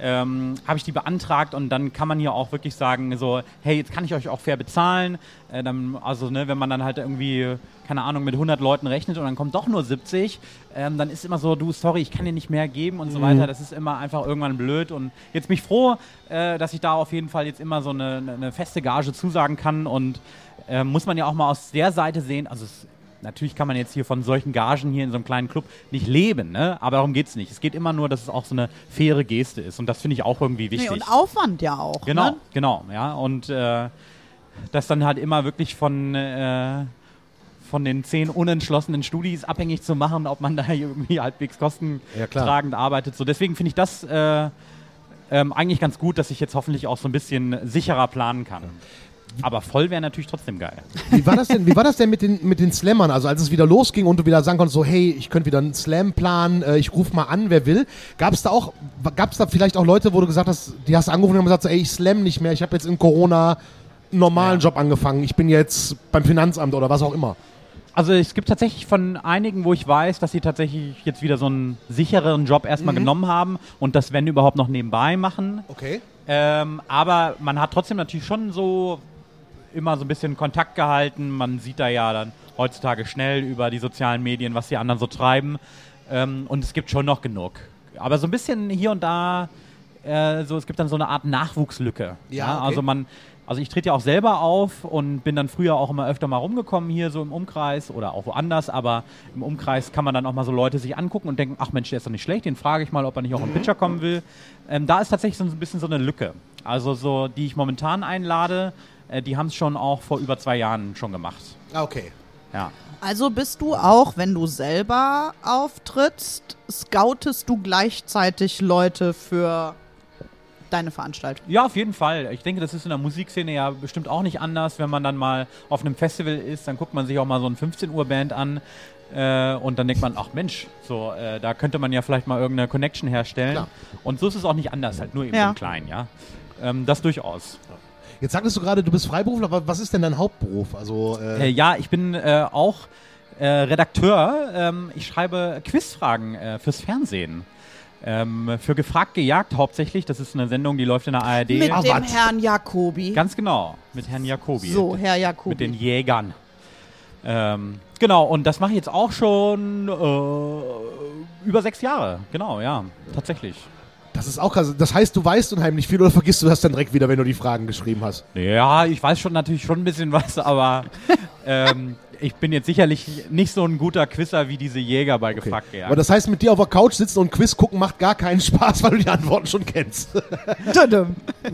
[SPEAKER 5] Ähm, habe ich die beantragt und dann kann man hier auch wirklich sagen, so, hey, jetzt kann ich euch auch fair bezahlen. Äh, dann, also, ne, wenn man dann halt irgendwie, keine Ahnung, mit 100 Leuten rechnet und dann kommt doch nur 70, ähm, dann ist immer so, du, sorry, ich kann dir nicht mehr geben und so weiter. Das ist immer einfach irgendwann blöd und jetzt bin ich froh, äh, dass ich da auf jeden Fall jetzt immer so eine, eine feste Gage zusagen kann und äh, muss man ja auch mal aus der Seite sehen, also es natürlich kann man jetzt hier von solchen Gagen hier in so einem kleinen Club nicht leben, ne? aber darum geht es nicht. Es geht immer nur, dass es auch so eine faire Geste ist und das finde ich auch irgendwie wichtig.
[SPEAKER 4] Nee, und Aufwand ja auch.
[SPEAKER 5] Genau,
[SPEAKER 4] Ne?
[SPEAKER 5] genau, ja. Und äh, das dann halt immer wirklich von, äh, von den zehn unentschlossenen Studis abhängig zu machen, ob man da irgendwie halbwegs
[SPEAKER 3] Ja,
[SPEAKER 5] kostentragend arbeitet. So, deswegen finde ich das äh, ähm, eigentlich ganz gut, dass ich jetzt hoffentlich auch so ein bisschen sicherer planen kann. Aber voll wäre natürlich trotzdem geil.
[SPEAKER 3] Wie war das denn, wie war das denn mit den, mit den Slammern? Also als es wieder losging und du wieder sagen konntest, so hey, ich könnte wieder einen Slam planen, äh, ich rufe mal an, wer will. Gab es da auch, gab es da vielleicht auch Leute, wo du gesagt hast, die hast du angerufen und haben gesagt, so, ey, ich slam nicht mehr, ich habe jetzt in Corona einen normalen
[SPEAKER 5] Ja.
[SPEAKER 3] Job angefangen, ich bin jetzt beim Finanzamt oder was auch immer.
[SPEAKER 5] Also es gibt tatsächlich von einigen, wo ich weiß, dass sie tatsächlich jetzt wieder so einen sichereren Job erstmal genommen haben und das, wenn überhaupt, noch nebenbei machen.
[SPEAKER 3] Okay.
[SPEAKER 5] Ähm, aber man hat trotzdem natürlich schon so immer so ein bisschen Kontakt gehalten. Man sieht da ja dann heutzutage schnell über die sozialen Medien, was die anderen so treiben. Ähm, und es gibt schon noch genug. Aber so ein bisschen hier und da, äh, so es gibt dann so eine Art Nachwuchslücke.
[SPEAKER 3] Ja, okay.
[SPEAKER 5] Also man, also ich trete ja auch selber auf und bin dann früher auch immer öfter mal rumgekommen hier so im Umkreis oder auch woanders, aber im Umkreis kann man dann auch mal so Leute sich angucken und denken, ach Mensch, der ist doch nicht schlecht, den frage ich mal, ob er nicht auch im Pitcher kommen will. Ähm, da ist tatsächlich so ein bisschen so eine Lücke. Also so, die ich momentan einlade, äh, die haben es schon auch vor über zwei Jahren schon gemacht.
[SPEAKER 3] Ah, Okay.
[SPEAKER 5] Ja.
[SPEAKER 4] Also bist du auch, wenn du selber auftrittst, scoutest du gleichzeitig Leute für deine Veranstaltung?
[SPEAKER 5] Ja, auf jeden Fall. Ich denke, das ist in der Musikszene ja bestimmt auch nicht anders. Wenn man dann mal auf einem Festival ist, dann guckt man sich auch mal so ein 15 Uhr Band an äh, und dann denkt man, ach Mensch, so äh, da könnte man ja vielleicht mal irgendeine Connection herstellen.
[SPEAKER 3] Klar.
[SPEAKER 5] Und so ist es auch nicht anders, halt nur eben
[SPEAKER 4] Ja.
[SPEAKER 5] im Kleinen, ja. Ähm, das durchaus.
[SPEAKER 3] Jetzt sagtest du gerade, du bist Freiberufler, aber was ist denn dein Hauptberuf? Also, äh,
[SPEAKER 5] Äh, ja, ich bin äh, auch äh, Redakteur. Ähm, ich schreibe Quizfragen äh, fürs Fernsehen. Ähm, für Gefragt gejagt hauptsächlich. Das ist eine Sendung, die läuft in der ARD.
[SPEAKER 4] Mit
[SPEAKER 3] Ah,
[SPEAKER 4] dem
[SPEAKER 3] was?
[SPEAKER 4] Herrn Jacobi.
[SPEAKER 5] Ganz genau, mit Herrn Jacobi.
[SPEAKER 4] so, Herr Jacobi.
[SPEAKER 5] Mit den Jägern. Ähm, genau, und das mache ich jetzt auch schon äh, über sechs Jahre. Genau, ja, tatsächlich.
[SPEAKER 3] Das ist auch krass. Das heißt, du weißt unheimlich viel oder vergisst du das dann direkt wieder, wenn du die Fragen geschrieben hast?
[SPEAKER 5] Ja, ich weiß schon natürlich schon ein bisschen was, aber ähm, ich bin jetzt sicherlich nicht so ein guter Quizzer wie diese Jäger bei Gefragt
[SPEAKER 3] Aber
[SPEAKER 5] gejagt.
[SPEAKER 3] das heißt, mit dir auf der Couch sitzen und Quiz gucken macht gar keinen Spaß, weil du die Antworten schon kennst.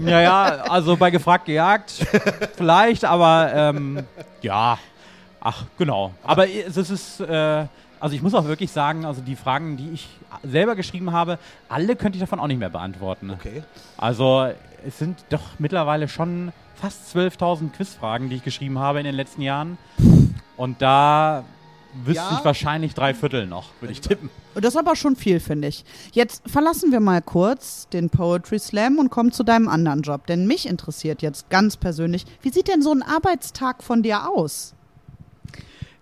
[SPEAKER 5] Ja, ja, also bei Gefragt gejagt vielleicht, aber ähm, ja, ach, genau. Aber es ist, äh, also ich muss auch wirklich sagen, also die Fragen, die ich selber geschrieben habe, alle könnte ich davon auch nicht mehr beantworten.
[SPEAKER 3] Okay.
[SPEAKER 5] Also es sind doch mittlerweile schon fast 12.000 Quizfragen, die ich geschrieben habe in den letzten Jahren. Und da wüsste
[SPEAKER 3] Ja.
[SPEAKER 5] ich wahrscheinlich drei Viertel noch, würde ich tippen.
[SPEAKER 4] Das ist aber schon viel, finde ich. Jetzt verlassen wir mal kurz den Poetry Slam und kommen zu deinem anderen Job. Denn mich interessiert jetzt ganz persönlich, wie sieht denn so ein Arbeitstag von dir aus?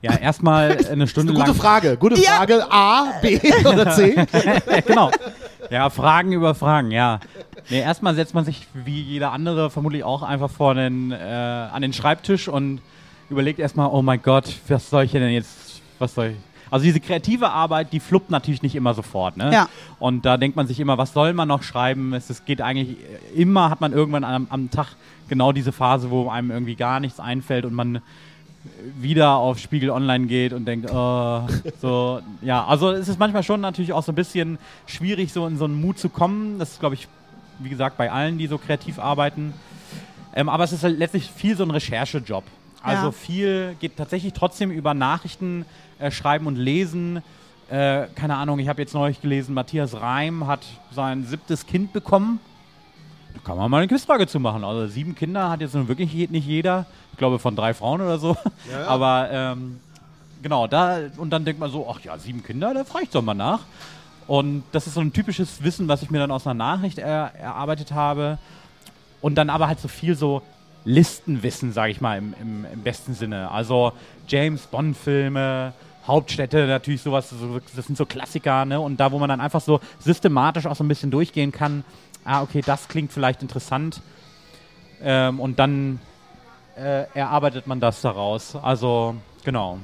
[SPEAKER 5] Ja, erstmal eine Stunde
[SPEAKER 3] Gute
[SPEAKER 5] lang.
[SPEAKER 3] Frage. Gute
[SPEAKER 4] Ja.
[SPEAKER 3] Frage. A, B oder C?
[SPEAKER 5] Genau. Ja, Fragen über Fragen, ja. Nee, erstmal setzt man sich wie jeder andere vermutlich auch einfach vor den, äh, an den Schreibtisch und überlegt erstmal, oh mein Gott, was soll ich denn jetzt, was soll ich. Also diese kreative Arbeit, die fluppt natürlich nicht immer sofort, ne?
[SPEAKER 4] Ja.
[SPEAKER 5] Und da denkt man sich immer, was soll man noch schreiben? Es, es geht eigentlich, äh, immer hat man irgendwann am, am Tag genau diese Phase, wo einem irgendwie gar nichts einfällt und man wieder auf Spiegel Online geht und denkt, oh, so, ja, also es ist manchmal schon natürlich auch so ein bisschen schwierig, so in so einen Mut zu kommen. Das ist, glaube ich, wie gesagt, bei allen, die so kreativ arbeiten. Ähm, aber es ist halt letztlich viel so ein Recherchejob. Also
[SPEAKER 4] Ja.
[SPEAKER 5] viel geht tatsächlich trotzdem über Nachrichten äh, schreiben und lesen. Äh, keine Ahnung, ich habe jetzt neulich gelesen, Matthias Reim hat sein siebtes Kind bekommen. Da kann man mal eine Quizfrage zu machen. Also sieben Kinder hat jetzt nun wirklich nicht jeder. Ich glaube von drei Frauen oder so. Aber ähm, genau, da und dann denkt man so, ach ja, sieben Kinder, da frage ich doch mal nach. Und das ist so ein typisches Wissen, was ich mir dann aus einer Nachricht er, erarbeitet habe. Und dann aber halt so viel so Listenwissen, sage ich mal, im, im, im besten Sinne. Also James Bond-Filme, Hauptstädte, natürlich sowas, so, das sind so Klassiker, ne? Und da, wo man dann einfach so systematisch auch so ein bisschen durchgehen kann, ah, okay, das klingt vielleicht interessant. Ähm, und dann äh, erarbeitet man das daraus. Also, genau.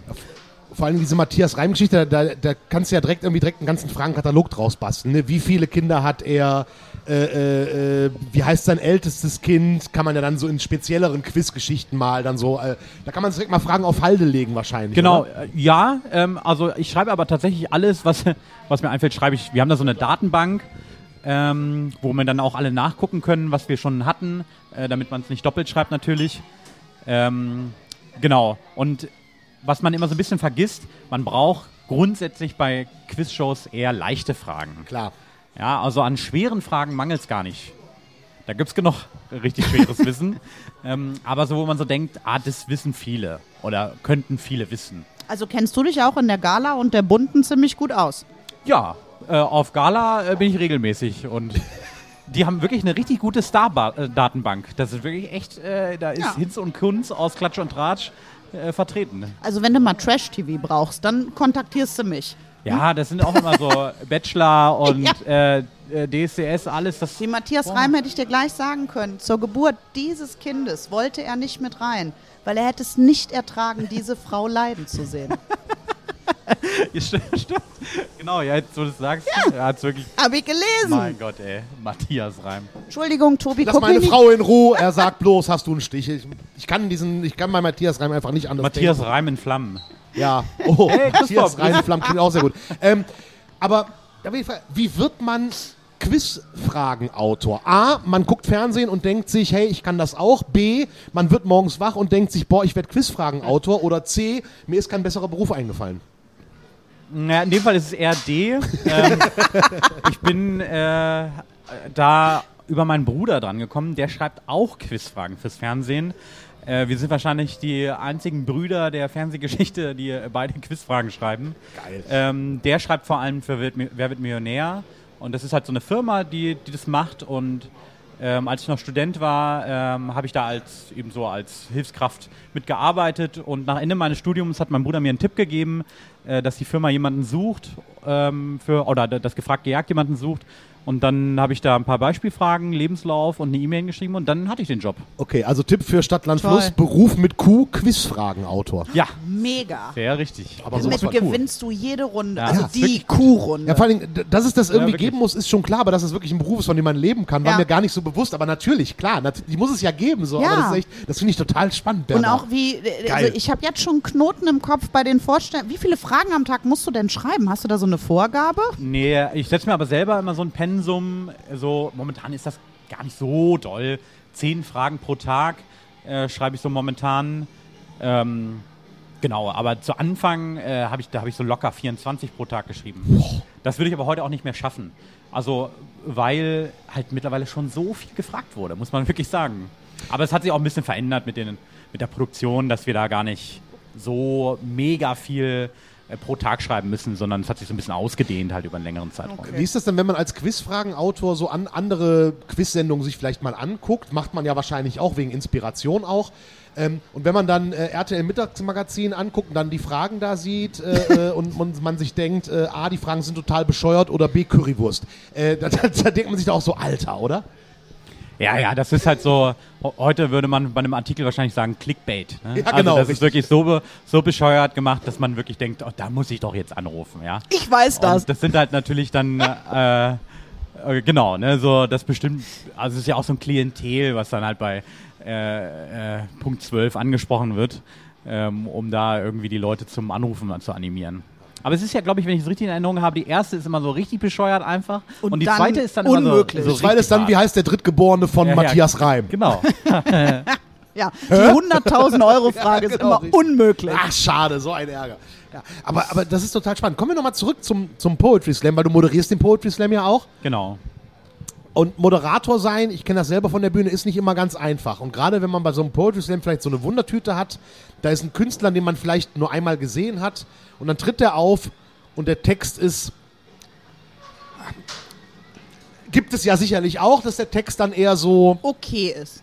[SPEAKER 3] vor allem diese Matthias Reim-Geschichte, da, da kannst du ja direkt irgendwie direkt einen ganzen Fragenkatalog draus basteln. Ne? Wie viele Kinder hat er? Äh, äh, äh, wie heißt sein ältestes Kind? Kann man ja dann so in spezielleren Quizgeschichten mal dann so, äh, da kann man direkt mal Fragen auf Halde legen wahrscheinlich.
[SPEAKER 5] Genau,
[SPEAKER 3] Oder?
[SPEAKER 5] äh, ja, ähm, also ich schreibe aber tatsächlich alles, was, was mir einfällt, schreibe ich. Wir haben da so eine Datenbank, ähm, wo wir dann auch alle nachgucken können, was wir schon hatten, äh, damit man es nicht doppelt schreibt natürlich. Ähm, genau, und was man immer so ein bisschen vergisst, man braucht grundsätzlich bei Quizshows eher leichte Fragen.
[SPEAKER 3] Klar.
[SPEAKER 5] Ja, also an schweren Fragen mangelt es gar nicht. Da gibt es genug richtig schweres Wissen. Ähm, aber so, wo man so denkt, ah, das wissen viele oder könnten viele wissen.
[SPEAKER 4] Also kennst du dich auch in der Gala und der Bunten ziemlich gut aus?
[SPEAKER 5] Ja, äh, auf Gala äh, bin ich regelmäßig und die haben wirklich eine richtig gute Star-Datenbank. Das ist wirklich echt, äh, da ist
[SPEAKER 4] Ja.
[SPEAKER 5] Hinz und Kunz aus Klatsch und Tratsch äh, vertreten.
[SPEAKER 4] Also wenn du mal Trash-TV brauchst, dann kontaktierst du mich.
[SPEAKER 5] Ja, das sind auch immer so Bachelor und äh, äh, DSDS, alles. Das
[SPEAKER 4] Die Matthias Reim hätte ich dir gleich sagen können. Zur Geburt dieses Kindes wollte er nicht mit rein, weil er hätte es nicht ertragen, diese Frau leiden zu sehen.
[SPEAKER 5] Ja, stimmt, stimmt. Genau, ja, jetzt, wo du es sagst, er hat es wirklich.
[SPEAKER 4] Hab ich gelesen.
[SPEAKER 5] Mein Gott, ey. Matthias Reim.
[SPEAKER 4] Entschuldigung, Tobi,
[SPEAKER 3] Lass
[SPEAKER 4] guck
[SPEAKER 3] meine
[SPEAKER 4] nicht.
[SPEAKER 3] Frau in Ruhe. Er sagt bloß, hast du einen Stich. Ich, ich kann diesen, ich kann bei Matthias Reim einfach nicht anders
[SPEAKER 5] Matthias
[SPEAKER 3] denken.
[SPEAKER 5] Reim in Flammen.
[SPEAKER 3] Ja. Oh,
[SPEAKER 5] Hey,
[SPEAKER 3] Matthias. Reim Flammen klingt auch sehr gut. Ähm, aber da ich wie wird man Quizfragenautor? A, man guckt Fernsehen und denkt sich, hey, ich kann das auch. B, man wird morgens wach und denkt sich, boah, ich werde Quizfragenautor. Oder C, mir ist kein besserer Beruf eingefallen.
[SPEAKER 5] Ja, in dem Fall ist es eher D. ähm, ich bin äh, da über meinen Bruder dran gekommen. Der schreibt auch Quizfragen fürs Fernsehen. Äh, wir sind wahrscheinlich die einzigen Brüder der Fernsehgeschichte, die äh, beide Quizfragen schreiben.
[SPEAKER 3] Geil.
[SPEAKER 5] Ähm, der schreibt vor allem für Wer wird- Wer wird Millionär. Und das ist halt so eine Firma, die, die das macht. Und ähm, als ich noch Student war, ähm, habe ich da als eben so als Hilfskraft mitgearbeitet. Und nach Ende meines Studiums hat mein Bruder mir einen Tipp gegeben, äh, dass die Firma jemanden sucht ähm, für oder das gefragt gejagt jemanden sucht. Und dann habe ich da ein paar Beispielfragen, Lebenslauf und eine E-Mail geschrieben und dann hatte ich den Job.
[SPEAKER 3] Okay, also Tipp für Stadt, Land,
[SPEAKER 4] Toll.
[SPEAKER 3] Fluss, Beruf mit Q, Quizfragenautor.
[SPEAKER 5] Ja,
[SPEAKER 4] Mega.
[SPEAKER 5] sehr richtig.
[SPEAKER 3] Aber
[SPEAKER 4] Damit
[SPEAKER 3] cool.
[SPEAKER 4] gewinnst du jede Runde.
[SPEAKER 5] Ja.
[SPEAKER 4] also
[SPEAKER 3] Ja,
[SPEAKER 4] die Kuhrunde.
[SPEAKER 3] Ja, vor allem, dass es das irgendwie
[SPEAKER 5] wirklich.
[SPEAKER 3] geben muss, ist schon klar, aber dass es wirklich ein Beruf ist, von dem man leben kann, war
[SPEAKER 4] Ja.
[SPEAKER 3] mir gar nicht so bewusst. Aber natürlich, klar, nat die muss es ja geben, so.
[SPEAKER 4] Ja.
[SPEAKER 3] Aber das echt, das finde ich total spannend,
[SPEAKER 4] Und
[SPEAKER 3] Bernhard.
[SPEAKER 4] auch wie, äh,
[SPEAKER 3] Geil.
[SPEAKER 4] also ich habe jetzt schon einen Knoten im Kopf bei den Vorstellungen. Wie viele Fragen am Tag musst du denn schreiben? Hast du da so eine Vorgabe?
[SPEAKER 5] Nee, ich setze mir aber selber immer so ein Pensum. So, momentan ist das gar nicht so doll. Zehn Fragen pro Tag äh, schreibe ich so momentan. Ähm, genau, aber zu Anfang äh, habe ich, da ich so locker 24 pro Tag geschrieben. Das würde ich aber heute auch nicht mehr schaffen. Also, weil halt mittlerweile schon so viel gefragt wurde, muss man wirklich sagen. Aber es hat sich auch ein bisschen verändert mit, den, mit der Produktion, dass wir da gar nicht so mega viel pro Tag schreiben müssen, sondern es hat sich so ein bisschen ausgedehnt halt über einen längeren Zeitraum.
[SPEAKER 3] Wie ist das denn, wenn man als Quizfragenautor so an andere Quizsendungen sich vielleicht mal anguckt? Macht man ja wahrscheinlich auch wegen Inspiration auch. Ähm, und wenn man dann äh, RTL Mittagsmagazin anguckt und dann die Fragen da sieht äh, äh, und man, man sich denkt, äh, A, die Fragen sind total bescheuert oder B, Currywurst. Äh, da, da, da denkt man sich doch auch so, Alter, oder?
[SPEAKER 5] Ja, ja, das ist halt so, heute würde man bei einem Artikel wahrscheinlich sagen Clickbait. Ne?
[SPEAKER 3] Ja,
[SPEAKER 5] also
[SPEAKER 3] genau,
[SPEAKER 5] das ist wirklich so, so bescheuert gemacht, dass man wirklich denkt, oh, da muss ich doch jetzt anrufen, ja.
[SPEAKER 4] Ich weiß das.
[SPEAKER 5] Und das sind halt natürlich dann, äh, äh, genau, ne, so das bestimmt, also es ist ja auch so ein Klientel, was dann halt bei äh, äh, Punkt 12 angesprochen wird, ähm, um da irgendwie die Leute zum Anrufen zu animieren. Aber es ist ja, glaube ich, wenn ich es richtig in Erinnerung habe, die erste ist immer so richtig bescheuert einfach und,
[SPEAKER 4] Und
[SPEAKER 5] die
[SPEAKER 4] dann
[SPEAKER 5] zweite ist dann
[SPEAKER 4] unmöglich.
[SPEAKER 5] immer so, so
[SPEAKER 3] Weil es dann,
[SPEAKER 5] richtig
[SPEAKER 3] wie heißt der Drittgeborene von
[SPEAKER 5] Ja, ja.
[SPEAKER 3] Matthias Reim?
[SPEAKER 5] Genau.
[SPEAKER 4] Ja, die 100.000 Euro Frage
[SPEAKER 3] Ja,
[SPEAKER 4] ist
[SPEAKER 3] genau,
[SPEAKER 4] immer
[SPEAKER 3] richtig.
[SPEAKER 4] unmöglich.
[SPEAKER 3] Ach, schade, so ein Ärger. Ja, aber, aber das ist total spannend. Kommen wir nochmal zurück zum, zum Poetry Slam, weil du moderierst den Poetry Slam ja auch.
[SPEAKER 5] Genau.
[SPEAKER 3] Und Moderator sein, ich kenne das selber von der Bühne, ist nicht immer ganz einfach. Und gerade wenn man bei so einem Poetry Slam vielleicht so eine Wundertüte hat, da ist ein Künstler, den man vielleicht nur einmal gesehen hat, und dann tritt er auf und der Text ist. Gibt es ja sicherlich auch, dass der Text dann eher so.
[SPEAKER 4] Okay ist.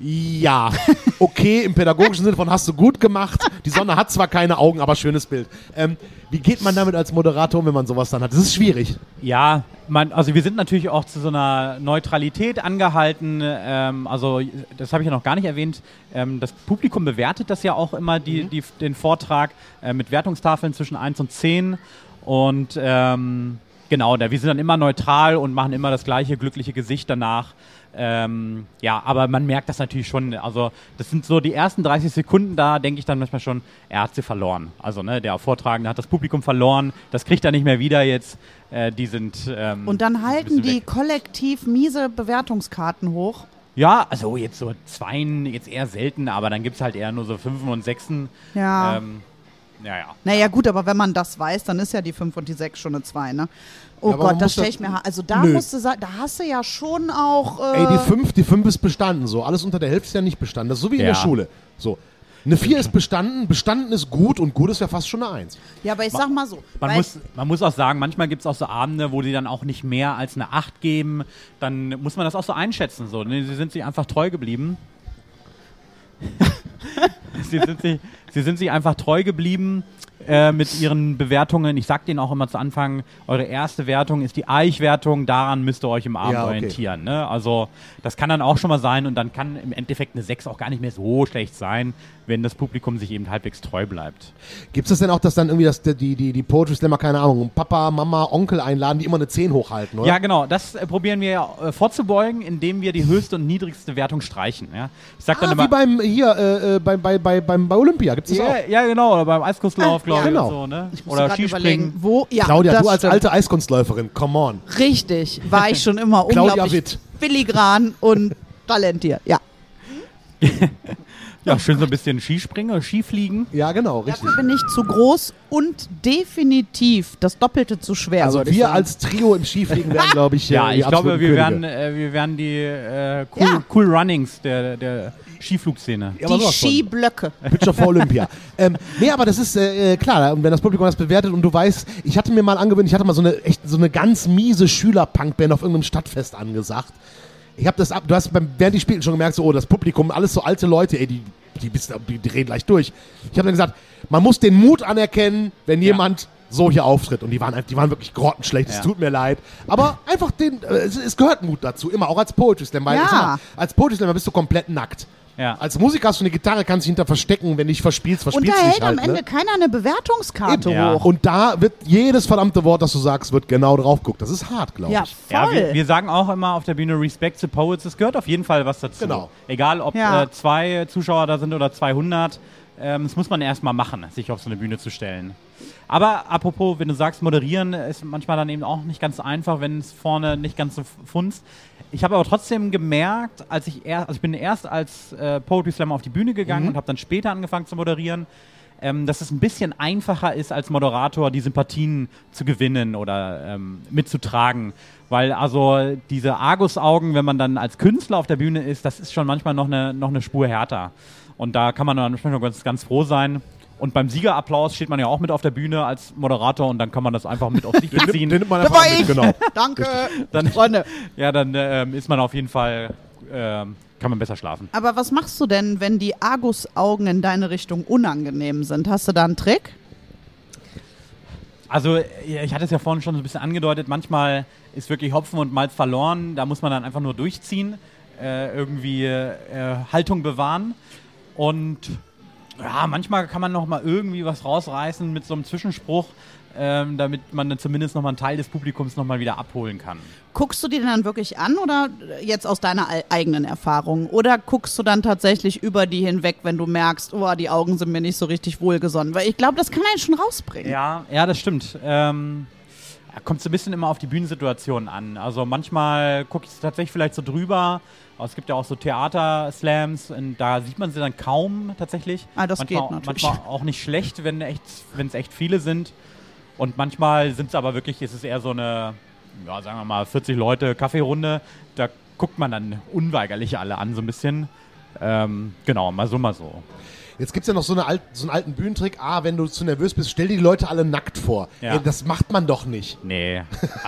[SPEAKER 3] Ja, okay, im pädagogischen Sinne von hast du gut gemacht. Die Sonne hat zwar keine Augen, aber schönes Bild. Ähm, wie geht man damit als Moderator, um, wenn man sowas dann hat? Das ist schwierig.
[SPEAKER 5] Ja, man, also wir sind natürlich auch zu so einer Neutralität angehalten. Ähm, also das habe ich ja noch gar nicht erwähnt. Ähm, das Publikum bewertet das ja auch immer, die, die, den Vortrag äh, mit Wertungstafeln zwischen 1 und 10. Und ähm, genau, da, wir sind dann immer neutral und machen immer das gleiche glückliche Gesicht danach. Ähm, ja, aber man merkt das natürlich schon. Also, das sind so die ersten 30 Sekunden, da denke ich dann manchmal schon, er hat sie verloren. Also, ne, der Vortragende hat das Publikum verloren, das kriegt er nicht mehr wieder jetzt. Äh, die sind. Ähm,
[SPEAKER 4] Und dann halten die
[SPEAKER 5] weg.
[SPEAKER 4] kollektiv miese Bewertungskarten hoch.
[SPEAKER 5] Ja, also jetzt so Zweien, jetzt eher selten, aber dann gibt es halt eher nur so Fünfen und Sechsen.
[SPEAKER 4] Ja.
[SPEAKER 5] Ähm, ja, ja.
[SPEAKER 4] Naja, gut, aber wenn man das weiß, dann ist ja die 5 und die 6 schon eine 2, ne? Oh
[SPEAKER 3] Ja,
[SPEAKER 4] Gott, das stelle ich mir. Also da
[SPEAKER 3] Nö.
[SPEAKER 4] musst du sagen, da hast du ja schon auch. Äh,
[SPEAKER 3] Ey, die 5, die 5 ist bestanden. So, alles unter der Hälfte ist ja nicht bestanden. Das ist so wie in
[SPEAKER 5] Ja.
[SPEAKER 3] der Schule. So. Eine 4 ist bestanden, bestanden ist gut und gut ist ja fast schon eine 1.
[SPEAKER 4] ja, aber ich sag mal so.
[SPEAKER 5] Man muss, man muss auch sagen, manchmal gibt es auch so Abende, wo die dann auch nicht mehr als eine 8 geben. Dann muss man das auch so einschätzen. So. Sie sind sich einfach treu geblieben. sie, sind sich, sie sind sich einfach treu geblieben äh, mit ihren Bewertungen. Ich sag denen auch immer zu Anfang, eure erste Wertung ist die Eichwertung, daran müsst ihr euch im Abend
[SPEAKER 3] Ja, okay.
[SPEAKER 5] orientieren. Ne? Also das kann dann auch schon mal sein und dann kann im Endeffekt eine 6 auch gar nicht mehr so schlecht sein, wenn das Publikum sich eben halbwegs treu bleibt.
[SPEAKER 3] Gibt es denn auch, dass dann irgendwie das, die, die, die Poetry Slammer, keine Ahnung, Papa, Mama, Onkel einladen, die immer eine 10 hochhalten, oder?
[SPEAKER 5] Ja, genau. Das äh, probieren wir ja, äh, vorzubeugen, indem wir die höchste und niedrigste Wertung streichen. Ja? Ich sag dann
[SPEAKER 3] Ah,
[SPEAKER 5] immer.
[SPEAKER 3] wie beim, hier, äh, äh, bei, bei, bei, beim, bei Olympia gibt es das
[SPEAKER 5] ja,
[SPEAKER 3] auch.
[SPEAKER 5] ja, genau. Oder beim Eiskunstlauf,
[SPEAKER 4] Ah,
[SPEAKER 5] glaube
[SPEAKER 4] ja.
[SPEAKER 5] ich.
[SPEAKER 3] Genau.
[SPEAKER 5] So, ne?
[SPEAKER 4] Ich
[SPEAKER 5] Oder Skispringen.
[SPEAKER 4] wo. Ja,
[SPEAKER 3] Claudia, du als
[SPEAKER 4] stimmt.
[SPEAKER 3] alte Eiskunstläuferin, come on.
[SPEAKER 4] Richtig, war ich schon immer
[SPEAKER 3] Claudia
[SPEAKER 4] unglaublich
[SPEAKER 3] Witt.
[SPEAKER 4] filigran und talentiert. Ja.
[SPEAKER 5] Ja, schön so ein bisschen Skispringen oder Skifliegen.
[SPEAKER 3] Ja, genau, richtig.
[SPEAKER 4] Dafür bin ich zu groß und definitiv das Doppelte zu schwer.
[SPEAKER 3] Also wir
[SPEAKER 4] sagen.
[SPEAKER 3] als Trio im Skifliegen werden, glaube ich,
[SPEAKER 5] Ja,
[SPEAKER 3] äh, die
[SPEAKER 5] ich glaube, wir
[SPEAKER 3] Könige.
[SPEAKER 5] werden, äh, wir werden die äh, cool,
[SPEAKER 4] Ja.
[SPEAKER 5] cool Runnings der, der Skiflugszene.
[SPEAKER 3] Ja, aber
[SPEAKER 4] die. Skiblöcke.
[SPEAKER 3] Picture for Olympia. ähm, nee, aber das ist äh, äh, klar, und wenn das Publikum das bewertet und du weißt, ich hatte mir mal angewöhnt, ich hatte mal so eine echt so eine ganz miese Schülerpunkband auf irgendeinem Stadtfest angesagt. Ich habe das ab, du hast beim, während die spielten schon gemerkt, so, oh, das Publikum, alles so alte Leute, ey, die, die, die, die drehen gleich durch. Ich habe dann gesagt, man muss den Mut anerkennen, wenn jemand so hier auftritt. Und die waren, die waren wirklich grottenschlecht, es
[SPEAKER 5] Ja.
[SPEAKER 3] tut mir leid. Aber einfach den, äh, es, es gehört Mut dazu, immer, auch als Poetry Slam. Weil
[SPEAKER 4] Ja.
[SPEAKER 3] mal, als Poetry Slammer bist du komplett nackt.
[SPEAKER 5] Ja.
[SPEAKER 3] Als Musiker hast du eine Gitarre, kannst dich hinter verstecken, wenn du dich verspielst,
[SPEAKER 4] Und
[SPEAKER 3] verspielst
[SPEAKER 4] da
[SPEAKER 3] du
[SPEAKER 4] hält
[SPEAKER 3] dich halt.
[SPEAKER 4] am Ende
[SPEAKER 3] ne?
[SPEAKER 4] keiner eine Bewertungskarte
[SPEAKER 5] Ja.
[SPEAKER 4] hoch.
[SPEAKER 3] Und da wird jedes verdammte Wort, das du sagst, wird genau drauf geguckt. Das ist hart, glaube
[SPEAKER 4] Ja,
[SPEAKER 3] ich.
[SPEAKER 4] voll.
[SPEAKER 5] Ja, wir, wir sagen auch immer auf der Bühne Respect the Poets. Es gehört auf jeden Fall was dazu.
[SPEAKER 3] Genau.
[SPEAKER 5] Egal, ob
[SPEAKER 4] Ja.
[SPEAKER 5] äh, zwei Zuschauer da sind oder 200. Ähm, das muss man erstmal machen, sich auf so eine Bühne zu stellen. Aber apropos, wenn du sagst, moderieren ist manchmal dann eben auch nicht ganz einfach, wenn es vorne nicht ganz so funzt. Ich habe aber trotzdem gemerkt, als ich erst, also ich bin erst als äh, Poetry Slammer auf die Bühne gegangen und habe dann später angefangen zu moderieren, ähm, dass es ein bisschen einfacher ist, als Moderator die Sympathien zu gewinnen oder ähm, mitzutragen. Weil also diese Argusaugen, wenn man dann als Künstler auf der Bühne ist, das ist schon manchmal noch eine, noch eine Spur härter. Und da kann man dann manchmal ganz, ganz froh sein. Und beim Siegerapplaus steht man ja auch mit auf der Bühne als Moderator und dann kann man das einfach mit auf sich
[SPEAKER 3] Den,
[SPEAKER 5] beziehen.
[SPEAKER 3] den nimmt man
[SPEAKER 4] Da
[SPEAKER 3] einfach
[SPEAKER 4] war
[SPEAKER 3] mit,
[SPEAKER 4] ich.
[SPEAKER 3] genau.
[SPEAKER 4] Danke.
[SPEAKER 5] Dann,
[SPEAKER 4] Freunde.
[SPEAKER 5] ja, dann ähm, ist man auf jeden Fall, ähm, kann man besser schlafen.
[SPEAKER 4] Aber was machst du denn, wenn die Argusaugen in deine Richtung unangenehm sind? Hast du da einen Trick?
[SPEAKER 5] Also, ich hatte es ja vorhin schon so ein bisschen angedeutet, manchmal ist wirklich Hopfen und Malz verloren, da muss man dann einfach nur durchziehen, äh, irgendwie äh, Haltung bewahren und ja, manchmal kann man noch mal irgendwie was rausreißen mit so einem Zwischenspruch, ähm, damit man dann zumindest noch mal einen Teil des Publikums noch mal wieder abholen kann.
[SPEAKER 4] Guckst du die dann wirklich an oder jetzt aus deiner ei- eigenen Erfahrung? Oder guckst du dann tatsächlich über die hinweg, wenn du merkst, oh, die Augen sind mir nicht so richtig wohlgesonnen? Weil ich glaube, das kann einen schon rausbringen.
[SPEAKER 5] Ja, ja, das stimmt. Ähm, kommt so ein bisschen immer auf die Bühnensituation an. Also manchmal gucke ich tatsächlich vielleicht so drüber. Es gibt ja auch so Theater-Slams da sieht man sie dann kaum tatsächlich.
[SPEAKER 4] Ah, das
[SPEAKER 5] manchmal,
[SPEAKER 4] geht natürlich.
[SPEAKER 5] Manchmal auch nicht schlecht, wenn echt, es echt viele sind. Und manchmal sind es aber wirklich, ist es eher so eine, ja, sagen wir mal, 40 Leute Kaffeerunde. Da guckt man dann unweigerlich alle an, so ein bisschen. Ähm, genau, mal so, mal so.
[SPEAKER 3] Jetzt gibt's ja noch so, eine alt, so einen alten Bühnentrick. Ah, wenn du zu nervös bist, stell dir die Leute alle nackt vor.
[SPEAKER 5] Ja.
[SPEAKER 3] Ey, das macht man doch nicht.
[SPEAKER 5] Nee,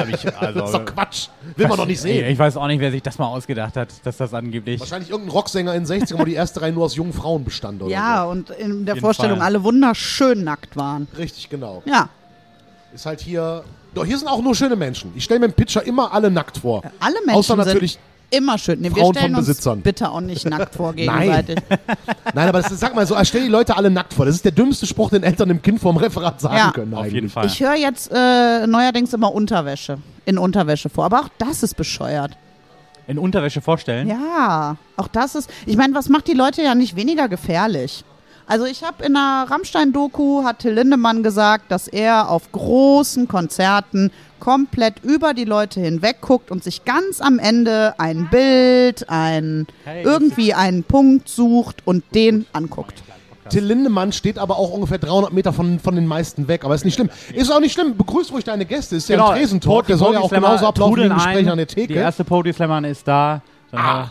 [SPEAKER 5] ich, also,
[SPEAKER 3] Das ist doch Quatsch. Will man doch nicht sehen.
[SPEAKER 5] Ich weiß auch nicht, wer sich das mal ausgedacht hat, dass das angeblich.
[SPEAKER 3] Wahrscheinlich irgendein Rocksänger in den 60ern, wo die erste Reihe nur aus jungen Frauen bestand oder
[SPEAKER 4] Ja, und in der
[SPEAKER 5] jeden
[SPEAKER 4] Vorstellung
[SPEAKER 5] Fall.
[SPEAKER 4] alle wunderschön nackt waren.
[SPEAKER 3] so. Richtig, genau.
[SPEAKER 4] Ja,
[SPEAKER 3] Ist halt hier. Doch, hier sind auch nur schöne Menschen. Ich stelle mir im Pitcher immer alle nackt vor.
[SPEAKER 4] alle Menschen
[SPEAKER 3] Außer natürlich.
[SPEAKER 4] Immer schön. Nee, wir
[SPEAKER 3] Frauen
[SPEAKER 4] stellen
[SPEAKER 3] von
[SPEAKER 4] uns
[SPEAKER 3] Besitzern.
[SPEAKER 4] bitte auch nicht nackt vor gegenseitig.
[SPEAKER 3] Nein, aber das ist, sag mal so, stell die Leute alle nackt vor. Das ist der dümmste Spruch, den Eltern dem Kind vorm Referat sagen
[SPEAKER 4] Ja.
[SPEAKER 3] können.
[SPEAKER 5] Auf
[SPEAKER 3] eigentlich.
[SPEAKER 5] jeden Fall.
[SPEAKER 4] Ich höre jetzt äh, neuerdings immer Unterwäsche in Unterwäsche vor, aber auch das ist bescheuert.
[SPEAKER 5] In Unterwäsche vorstellen.
[SPEAKER 4] Ja, auch das ist. Ich meine, was macht die Leute ja nicht weniger gefährlich? Also ich habe in einer Rammstein-Doku hat Till Lindemann gesagt, dass er auf großen Konzerten komplett über die Leute hinweg guckt und sich ganz am Ende ein Bild, ein
[SPEAKER 5] Hey,
[SPEAKER 4] irgendwie einen Punkt sucht und den anguckt.
[SPEAKER 3] Till Lindemann steht aber auch ungefähr 300 Meter von, von den meisten weg. Aber ist nicht schlimm. Ist auch nicht schlimm. Begrüßt ruhig deine Gäste. Ist ja
[SPEAKER 5] Genau,
[SPEAKER 3] ein Tresentalk. Der soll ja auch genauso ablaufen wie ein
[SPEAKER 5] trudeln
[SPEAKER 3] Gespräch
[SPEAKER 5] ein.
[SPEAKER 3] an der
[SPEAKER 5] Die
[SPEAKER 3] Theke.
[SPEAKER 5] erste Podyslammer ist da.
[SPEAKER 3] Ah.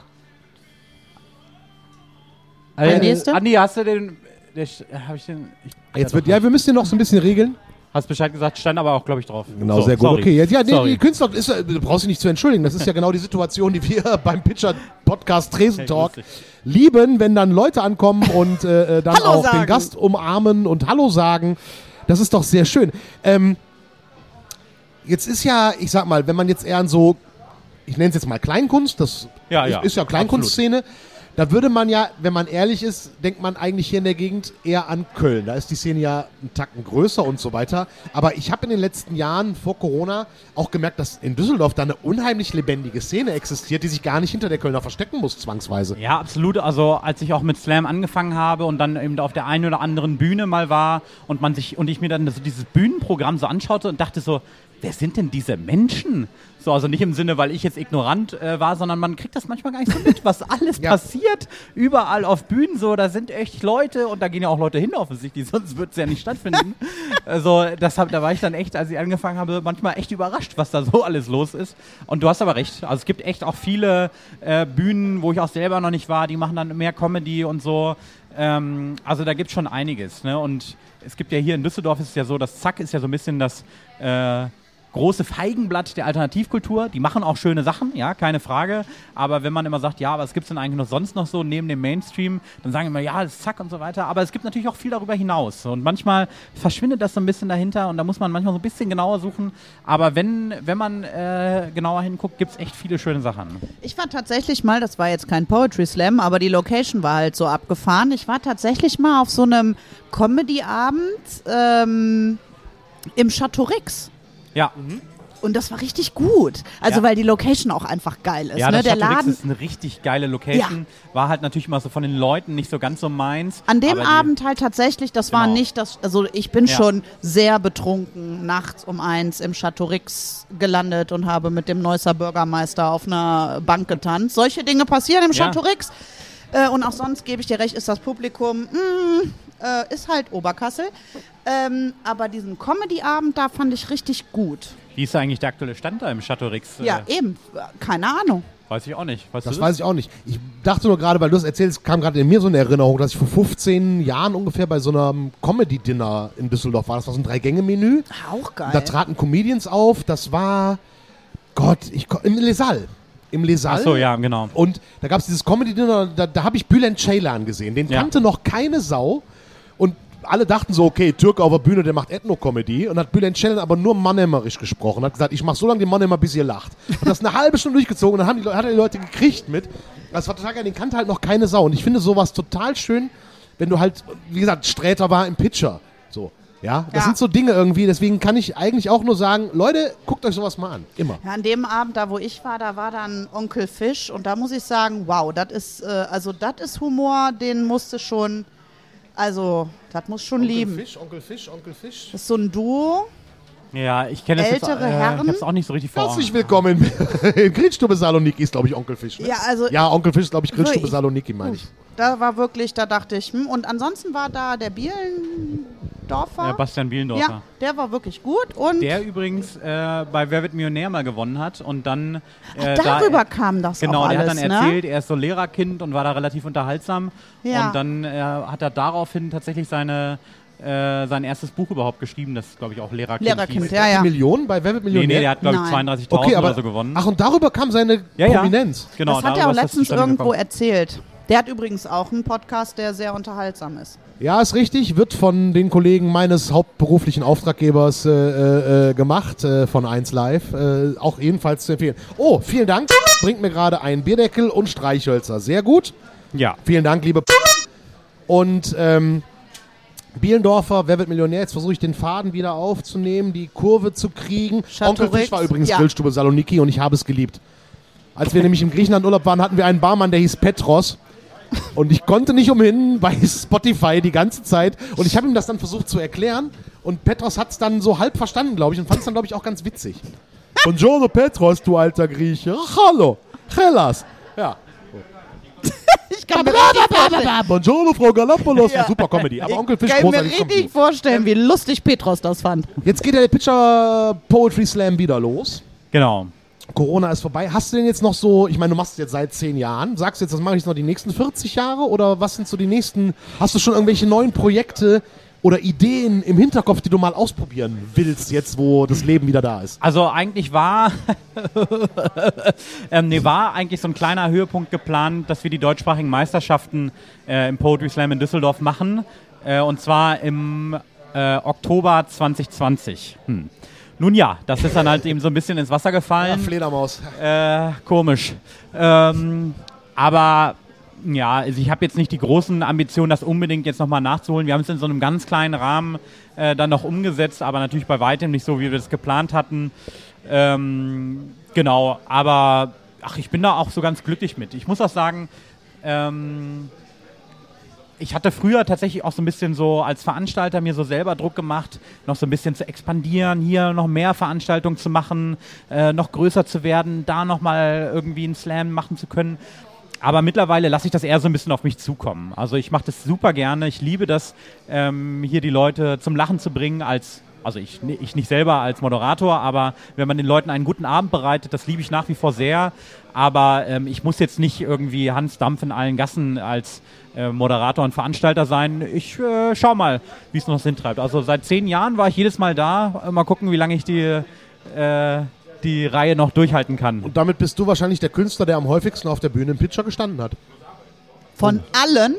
[SPEAKER 5] wir-
[SPEAKER 4] Der
[SPEAKER 5] Äh,
[SPEAKER 4] nächste?
[SPEAKER 5] Andi, hast du den. Der, hab ich den. Ich,
[SPEAKER 3] Jetzt wird, ja, wir müssen den noch so ein bisschen regeln.
[SPEAKER 5] Hast Bescheid gesagt, stand aber auch, glaube ich, drauf.
[SPEAKER 3] Genau,
[SPEAKER 5] So,
[SPEAKER 3] sehr gut.
[SPEAKER 5] sorry.
[SPEAKER 3] Okay, ja, ja nee,
[SPEAKER 5] Sorry.
[SPEAKER 3] die Künstler, ist, äh, du brauchst dich nicht zu entschuldigen. Das ist ja genau die Situation, die wir beim Pitcher-Podcast Tresentalk
[SPEAKER 5] Hey,
[SPEAKER 3] lieben, wenn dann Leute ankommen und äh, äh, dann auch
[SPEAKER 4] sagen.
[SPEAKER 3] den Gast umarmen und Hallo sagen. Das ist doch sehr schön. Ähm, jetzt ist ja, ich sag mal, wenn man jetzt eher an so, ich nenne es jetzt mal Kleinkunst, das
[SPEAKER 5] Ja,
[SPEAKER 3] ist,
[SPEAKER 5] ja,
[SPEAKER 3] ist ja Kleinkunstszene. Da würde man ja, wenn man ehrlich ist, denkt man eigentlich hier in der Gegend eher an Köln. Da ist die Szene ja einen Tacken größer und so weiter. Aber ich habe in den letzten Jahren vor Corona auch gemerkt, dass in Düsseldorf da eine unheimlich lebendige Szene existiert, die sich gar nicht hinter der Kölner verstecken muss, zwangsweise.
[SPEAKER 5] Ja, absolut. Also als ich auch mit Slam angefangen habe und dann eben auf der einen oder anderen Bühne mal war und man sich und ich mir dann so dieses Bühnenprogramm so anschaute und dachte so, wer sind denn diese Menschen? So, also nicht im Sinne, weil ich jetzt ignorant äh, war, sondern man kriegt das manchmal gar nicht so mit, was alles
[SPEAKER 3] Ja.
[SPEAKER 5] passiert. Überall auf Bühnen so, da sind echt Leute und da gehen ja auch Leute hin offensichtlich, sonst würde es ja nicht stattfinden. also das hab, da war ich dann echt, als ich angefangen habe, manchmal echt überrascht, was da so alles los ist. Und du hast aber recht, also es gibt echt auch viele äh, Bühnen, wo ich auch selber noch nicht war, die machen dann mehr Comedy und so. Ähm, also da gibt es schon einiges. Ne? Und es gibt ja hier in Düsseldorf ist es ja so, das Zack ist ja so ein bisschen das äh, große Feigenblatt der Alternativkultur. Die machen auch schöne Sachen, ja, keine Frage. Aber wenn man immer sagt, ja, was gibt es denn eigentlich noch sonst noch so neben dem Mainstream, dann sagen immer, ja, Zack und so weiter. Aber es gibt natürlich auch viel darüber hinaus. Und manchmal verschwindet das so ein bisschen dahinter und da muss man manchmal so ein bisschen genauer suchen. Aber wenn, wenn man äh, genauer hinguckt, gibt es echt viele schöne Sachen.
[SPEAKER 4] Ich war tatsächlich mal, das war jetzt kein Poetry Slam, aber die Location war halt so abgefahren. Ich war tatsächlich mal auf so einem Comedy-Abend ähm, im Chateau Rix.
[SPEAKER 5] Ja,
[SPEAKER 4] Und das war richtig gut. Also,
[SPEAKER 5] Ja.
[SPEAKER 4] weil die Location auch einfach geil ist.
[SPEAKER 5] ja
[SPEAKER 4] ne?
[SPEAKER 5] das
[SPEAKER 4] Der
[SPEAKER 5] Chateau
[SPEAKER 4] Laden.
[SPEAKER 5] ist eine richtig geile Location. War halt natürlich mal so von den Leuten nicht so ganz so meins.
[SPEAKER 4] An dem Abend halt tatsächlich, das war
[SPEAKER 5] Genau.
[SPEAKER 4] nicht das, also ich bin
[SPEAKER 5] Ja.
[SPEAKER 4] schon sehr betrunken nachts um eins im Chateau Rix gelandet und habe mit dem Neusser Bürgermeister auf einer Bank getanzt. Solche Dinge passieren im
[SPEAKER 5] Ja.
[SPEAKER 4] Chateau Rix. Äh, und auch sonst gebe ich dir recht, ist das Publikum, mh, äh, ist halt Oberkassel. Ähm, aber diesen Comedy-Abend da fand ich richtig gut.
[SPEAKER 5] Wie ist eigentlich der aktuelle Stand da im Chateau Rix?
[SPEAKER 4] Ja,
[SPEAKER 5] Äh,
[SPEAKER 4] eben. Keine Ahnung.
[SPEAKER 5] weiß ich auch nicht. Weißt
[SPEAKER 3] Das
[SPEAKER 5] du
[SPEAKER 3] weiß ich auch nicht. Ich dachte nur gerade, weil du es erzählst, kam gerade in mir so eine Erinnerung, dass ich vor 15 Jahren ungefähr bei so einem Comedy-Dinner in Düsseldorf war. Das war so ein Drei-Gänge-Menü.
[SPEAKER 4] Auch geil.
[SPEAKER 3] Da traten Comedians auf. Das war, Gott, ich, im Lesal. Im Lesal.
[SPEAKER 5] Ach so, ja, genau.
[SPEAKER 3] Und da gab es dieses Comedy-Dinner, da, da habe ich Bülent Ceylan gesehen. Den
[SPEAKER 5] Ja.
[SPEAKER 3] kannte noch keine Sau. Und alle dachten so, okay, Türke auf der Bühne, der macht Ethno-Comedy. Und hat Bülent Ceylan aber nur Mannheimerisch gesprochen. Hat gesagt, ich mache so lange den Mannheimer, bis ihr lacht. Und das eine halbe Stunde durchgezogen. Und dann haben die, hat er die Leute gekriegt mit. Das war total geil. Den kannte halt noch keine Sau. Und ich finde sowas total schön, wenn du halt, wie gesagt, Sträter war im Pitcher. So. Ja, das
[SPEAKER 4] Ja.
[SPEAKER 3] sind so Dinge irgendwie. Deswegen kann ich eigentlich auch nur sagen, Leute, guckt euch sowas mal an. Immer.
[SPEAKER 4] Ja, an dem Abend, da wo ich war, da war dann Onkel Fisch und da muss ich sagen, wow, das ist, äh, also das ist Humor, den musste schon, also das muss schon lieben.
[SPEAKER 3] Fisch, Onkel Fisch, Onkel Fisch.
[SPEAKER 4] Das ist so ein Duo,
[SPEAKER 5] Ja, ich kenne das jetzt,
[SPEAKER 4] Ältere
[SPEAKER 5] äh,
[SPEAKER 4] Herren?
[SPEAKER 5] Ich hab's auch nicht so richtig vor.
[SPEAKER 3] Herzlich willkommen in Grillstube Saloniki ist, glaube ich, Onkel Fisch. Ne?
[SPEAKER 4] Ja, also
[SPEAKER 3] Ja, Onkel Fisch ist, glaube ich, Grillstube
[SPEAKER 4] ich-
[SPEAKER 3] Saloniki, meine ich.
[SPEAKER 4] da war wirklich, da dachte ich, hm. und ansonsten war da der Bielendorfer.
[SPEAKER 5] Äh, Bastian Bielendorfer.
[SPEAKER 4] ja, der war wirklich gut und
[SPEAKER 5] Der übrigens äh, bei Wer wird Millionär mal gewonnen hat und dann äh,
[SPEAKER 4] darüber
[SPEAKER 5] da,
[SPEAKER 4] kam das
[SPEAKER 5] Genau,
[SPEAKER 4] auch
[SPEAKER 5] der
[SPEAKER 4] alles,
[SPEAKER 5] hat dann
[SPEAKER 4] ne?
[SPEAKER 5] erzählt, er ist so Lehrerkind und war da relativ unterhaltsam.
[SPEAKER 4] Ja.
[SPEAKER 5] Und dann äh, hat er daraufhin tatsächlich seine, äh, sein erstes Buch überhaupt geschrieben, das glaube ich auch Lehrerkind
[SPEAKER 4] Lehrerkind,
[SPEAKER 5] hieß.
[SPEAKER 4] ja, ja.
[SPEAKER 3] Millionen bei Wer wird
[SPEAKER 5] Nee,
[SPEAKER 3] Millionär?
[SPEAKER 5] nee, der hat glaube ich
[SPEAKER 4] Nein.
[SPEAKER 5] 32.000
[SPEAKER 3] okay, aber,
[SPEAKER 5] oder so gewonnen.
[SPEAKER 3] Ach, und darüber kam seine
[SPEAKER 5] Ja, ja.
[SPEAKER 3] Prominenz.
[SPEAKER 5] genau,
[SPEAKER 4] das hat er auch letztens irgendwo
[SPEAKER 5] gekommen.
[SPEAKER 4] erzählt. Der hat übrigens auch einen Podcast, der sehr unterhaltsam ist.
[SPEAKER 3] Ja, ist richtig. Wird von den Kollegen meines hauptberuflichen Auftraggebers äh, äh, äh, gemacht, äh, von 1 Live. Äh, auch ebenfalls zu empfehlen. Oh, vielen Dank. Bringt mir gerade einen Bierdeckel und Streichhölzer. Sehr gut.
[SPEAKER 5] Ja,
[SPEAKER 3] Vielen Dank, liebe Und ähm, Bielendorfer, wer wird Millionär? Jetzt versuche ich den Faden wieder aufzunehmen, die Kurve zu kriegen.
[SPEAKER 4] Chateau
[SPEAKER 3] Onkel Fisch war übrigens
[SPEAKER 4] ja.
[SPEAKER 3] Grillstube Saloniki und ich habe es geliebt. Als wir nämlich im Griechenland-Urlaub waren, hatten wir einen Barmann, der hieß Petros. Und ich konnte nicht umhin bei Spotify die ganze Zeit. Und ich habe ihm das dann versucht zu erklären. Und Petros hat es dann so halb verstanden, glaube ich, und fand es dann, glaube ich, auch ganz witzig. Buongiorno Petros, du alter Grieche. Hallo. Hellas. Ja.
[SPEAKER 4] Ich kann mir richtig vorstellen,
[SPEAKER 3] Buongiorno, Frau Galapagos.
[SPEAKER 4] Ja.
[SPEAKER 3] Super Comedy. Aber Onkel Fisch
[SPEAKER 4] kann mir
[SPEAKER 3] großartig
[SPEAKER 4] richtig vorstellen, wie lustig Petros das fand.
[SPEAKER 3] Jetzt geht ja der Pitcher Poetry Slam wieder los.
[SPEAKER 5] genau.
[SPEAKER 3] Corona ist vorbei. Hast du denn jetzt noch so, ich meine, du machst es jetzt seit zehn Jahren. Sagst du jetzt, das mache ich jetzt noch die nächsten 40 Jahre? Oder was sind so die nächsten, hast du schon irgendwelche neuen Projekte oder Ideen im Hinterkopf, die du mal ausprobieren willst, jetzt wo das Leben wieder da ist?
[SPEAKER 5] Also eigentlich war, ähm, nee, war eigentlich so ein kleiner Höhepunkt geplant, dass wir die deutschsprachigen Meisterschaften äh, im Poetry Slam in Düsseldorf machen. Äh, und zwar im äh, Oktober 2020. Hm. Nun ja, das ist dann halt eben so ein bisschen ins Wasser
[SPEAKER 3] Ja,
[SPEAKER 5] gefallen.
[SPEAKER 3] Fledermaus.
[SPEAKER 5] Äh, komisch. Ähm, aber ja, also ich habe jetzt nicht die großen Ambitionen, das unbedingt jetzt nochmal nachzuholen. Wir haben es in so einem ganz kleinen Rahmen äh, dann noch umgesetzt, aber natürlich bei weitem nicht so, wie wir das geplant hatten. Ähm, genau, aber ach, ich bin da auch so ganz glücklich mit. Ich muss auch sagen, ähm, ich hatte früher tatsächlich auch so ein bisschen so als Veranstalter mir so selber Druck gemacht, noch so ein bisschen zu expandieren, hier noch mehr Veranstaltungen zu machen, äh, noch größer zu werden, da nochmal irgendwie einen Slam machen zu können. Aber mittlerweile lasse ich das eher so ein bisschen auf mich zukommen. Also ich mache das super gerne. Ich liebe das, ähm, hier die Leute zum Lachen zu bringen als also ich, ich nicht selber als Moderator, aber wenn man den Leuten einen guten Abend bereitet, das liebe ich nach wie vor sehr. Aber ähm, ich muss jetzt nicht irgendwie Hans Dampf in allen Gassen als äh, Moderator und Veranstalter sein. Ich äh, schau mal, wie es noch hintreibt. Also seit zehn Jahren war ich jedes Mal da. Mal gucken, wie lange ich die, äh, die Reihe noch durchhalten kann.
[SPEAKER 3] Und damit bist du wahrscheinlich der Künstler, der am häufigsten auf der Bühne im Pitcher gestanden hat.
[SPEAKER 4] Von allen.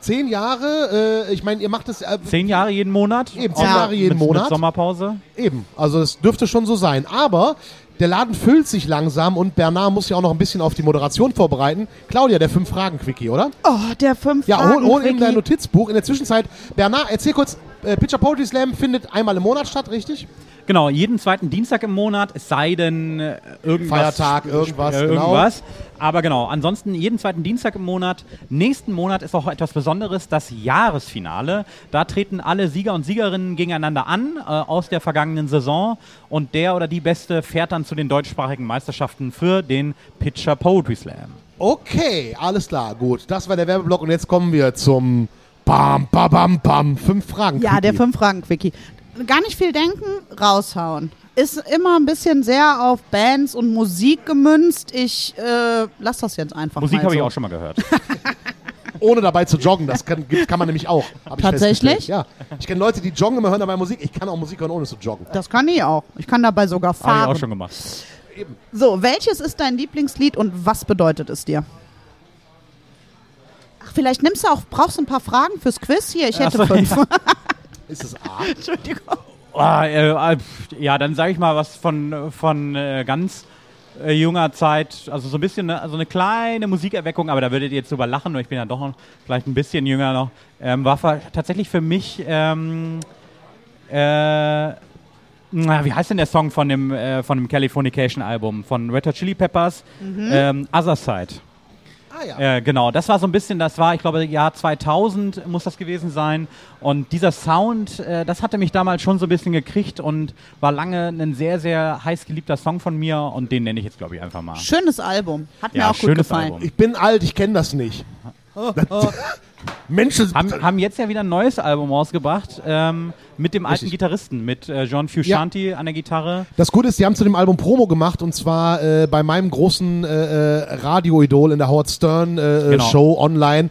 [SPEAKER 3] Zehn Jahre, äh, ich meine, ihr macht es äh,
[SPEAKER 5] Zehn Jahre jeden Monat?
[SPEAKER 3] Eben, zehn Jahre jeden
[SPEAKER 5] mit,
[SPEAKER 3] Monat.
[SPEAKER 5] Mit Sommerpause?
[SPEAKER 3] Eben, also es dürfte schon so sein. Aber der Laden füllt sich langsam und Bernard muss ja auch noch ein bisschen auf die Moderation vorbereiten. Claudia, der Fünf-Fragen-Quickie, oder?
[SPEAKER 4] Oh, der fünf
[SPEAKER 3] Ja, hol,
[SPEAKER 4] Fragen
[SPEAKER 3] hol eben
[SPEAKER 4] Quickie.
[SPEAKER 3] dein Notizbuch. In der Zwischenzeit, Bernard, erzähl kurz, äh, Pitcher Poetry Slam findet einmal im Monat statt, richtig?
[SPEAKER 5] Genau, jeden zweiten Dienstag im Monat, es sei denn äh, irgendwas.
[SPEAKER 3] Feiertag, irgendwas,
[SPEAKER 5] äh,
[SPEAKER 3] genau.
[SPEAKER 5] irgendwas. Aber genau, ansonsten jeden zweiten Dienstag im Monat. Nächsten Monat ist auch etwas Besonderes, das Jahresfinale. Da treten alle Sieger und Siegerinnen gegeneinander an äh, aus der vergangenen Saison und der oder die Beste fährt dann zu den deutschsprachigen Meisterschaften für den Pitcher Poetry Slam.
[SPEAKER 3] Okay, alles klar, gut. Das war der Werbeblock und jetzt kommen wir zum Bam, Bam, Bam, Bam. Fünf Fragen.
[SPEAKER 4] Ja, der fünf Fragen Quickie. Gar nicht viel denken, raushauen. Ist immer ein bisschen sehr auf Bands und Musik gemünzt. Ich äh, lass das jetzt einfach
[SPEAKER 5] Musik
[SPEAKER 4] mal
[SPEAKER 5] habe ich
[SPEAKER 4] so.
[SPEAKER 5] auch schon mal gehört.
[SPEAKER 3] Ohne dabei zu joggen, das kann, gibt- kann man nämlich auch. ich
[SPEAKER 4] Tatsächlich?
[SPEAKER 3] Ja. Ich kenne Leute, die joggen immer hören dabei Musik. Ich kann auch Musik hören, ohne zu joggen.
[SPEAKER 4] Das kann ich auch. Ich kann dabei sogar
[SPEAKER 5] Habe ich auch
[SPEAKER 4] fahren.
[SPEAKER 5] schon gemacht.
[SPEAKER 4] So, welches ist dein Lieblingslied und was bedeutet es dir? Vielleicht nimmst du auch, brauchst du ein paar Fragen fürs Quiz? Hier, ich hätte
[SPEAKER 5] Ach so,
[SPEAKER 4] fünf.
[SPEAKER 3] Ist es A?
[SPEAKER 4] Entschuldigung.
[SPEAKER 5] Oh, äh, pf, ja, dann sage ich mal was von, von äh, ganz äh, junger Zeit. Also so ein bisschen, ne, also eine kleine Musikerweckung, aber da würdet ihr jetzt drüber lachen, ich bin ja doch noch vielleicht ein bisschen jünger noch. Ähm, war tatsächlich für mich, ähm, äh, na, wie heißt denn der Song von dem, äh, von dem Californication-Album? Von Red Hot Chili Peppers? Ähm, Other Side.
[SPEAKER 3] Ah ja.
[SPEAKER 5] Äh, genau, das war so ein bisschen, das war, ich glaube, Jahr 2000 muss das gewesen sein. Und dieser Sound, äh, das hatte mich damals schon so ein bisschen gekriegt und war lange ein sehr, sehr heiß geliebter Song von mir und den nenne ich jetzt, glaube ich, einfach mal.
[SPEAKER 4] Schönes Album. Hat mir
[SPEAKER 5] Ja,
[SPEAKER 4] auch gut gefallen.
[SPEAKER 5] Album.
[SPEAKER 3] Ich bin alt, ich kenne das nicht. Menschen.
[SPEAKER 5] Haben, haben jetzt ja wieder ein neues Album rausgebracht ähm, mit dem alten
[SPEAKER 3] Richtig.
[SPEAKER 5] Gitarristen, mit äh, John Fuscianti an der Gitarre.
[SPEAKER 3] Das Gute ist, die haben zu dem Album Promo gemacht und zwar äh, bei meinem großen äh, äh, Radioidol in der Howard Stern äh,
[SPEAKER 5] Genau.
[SPEAKER 3] Show online.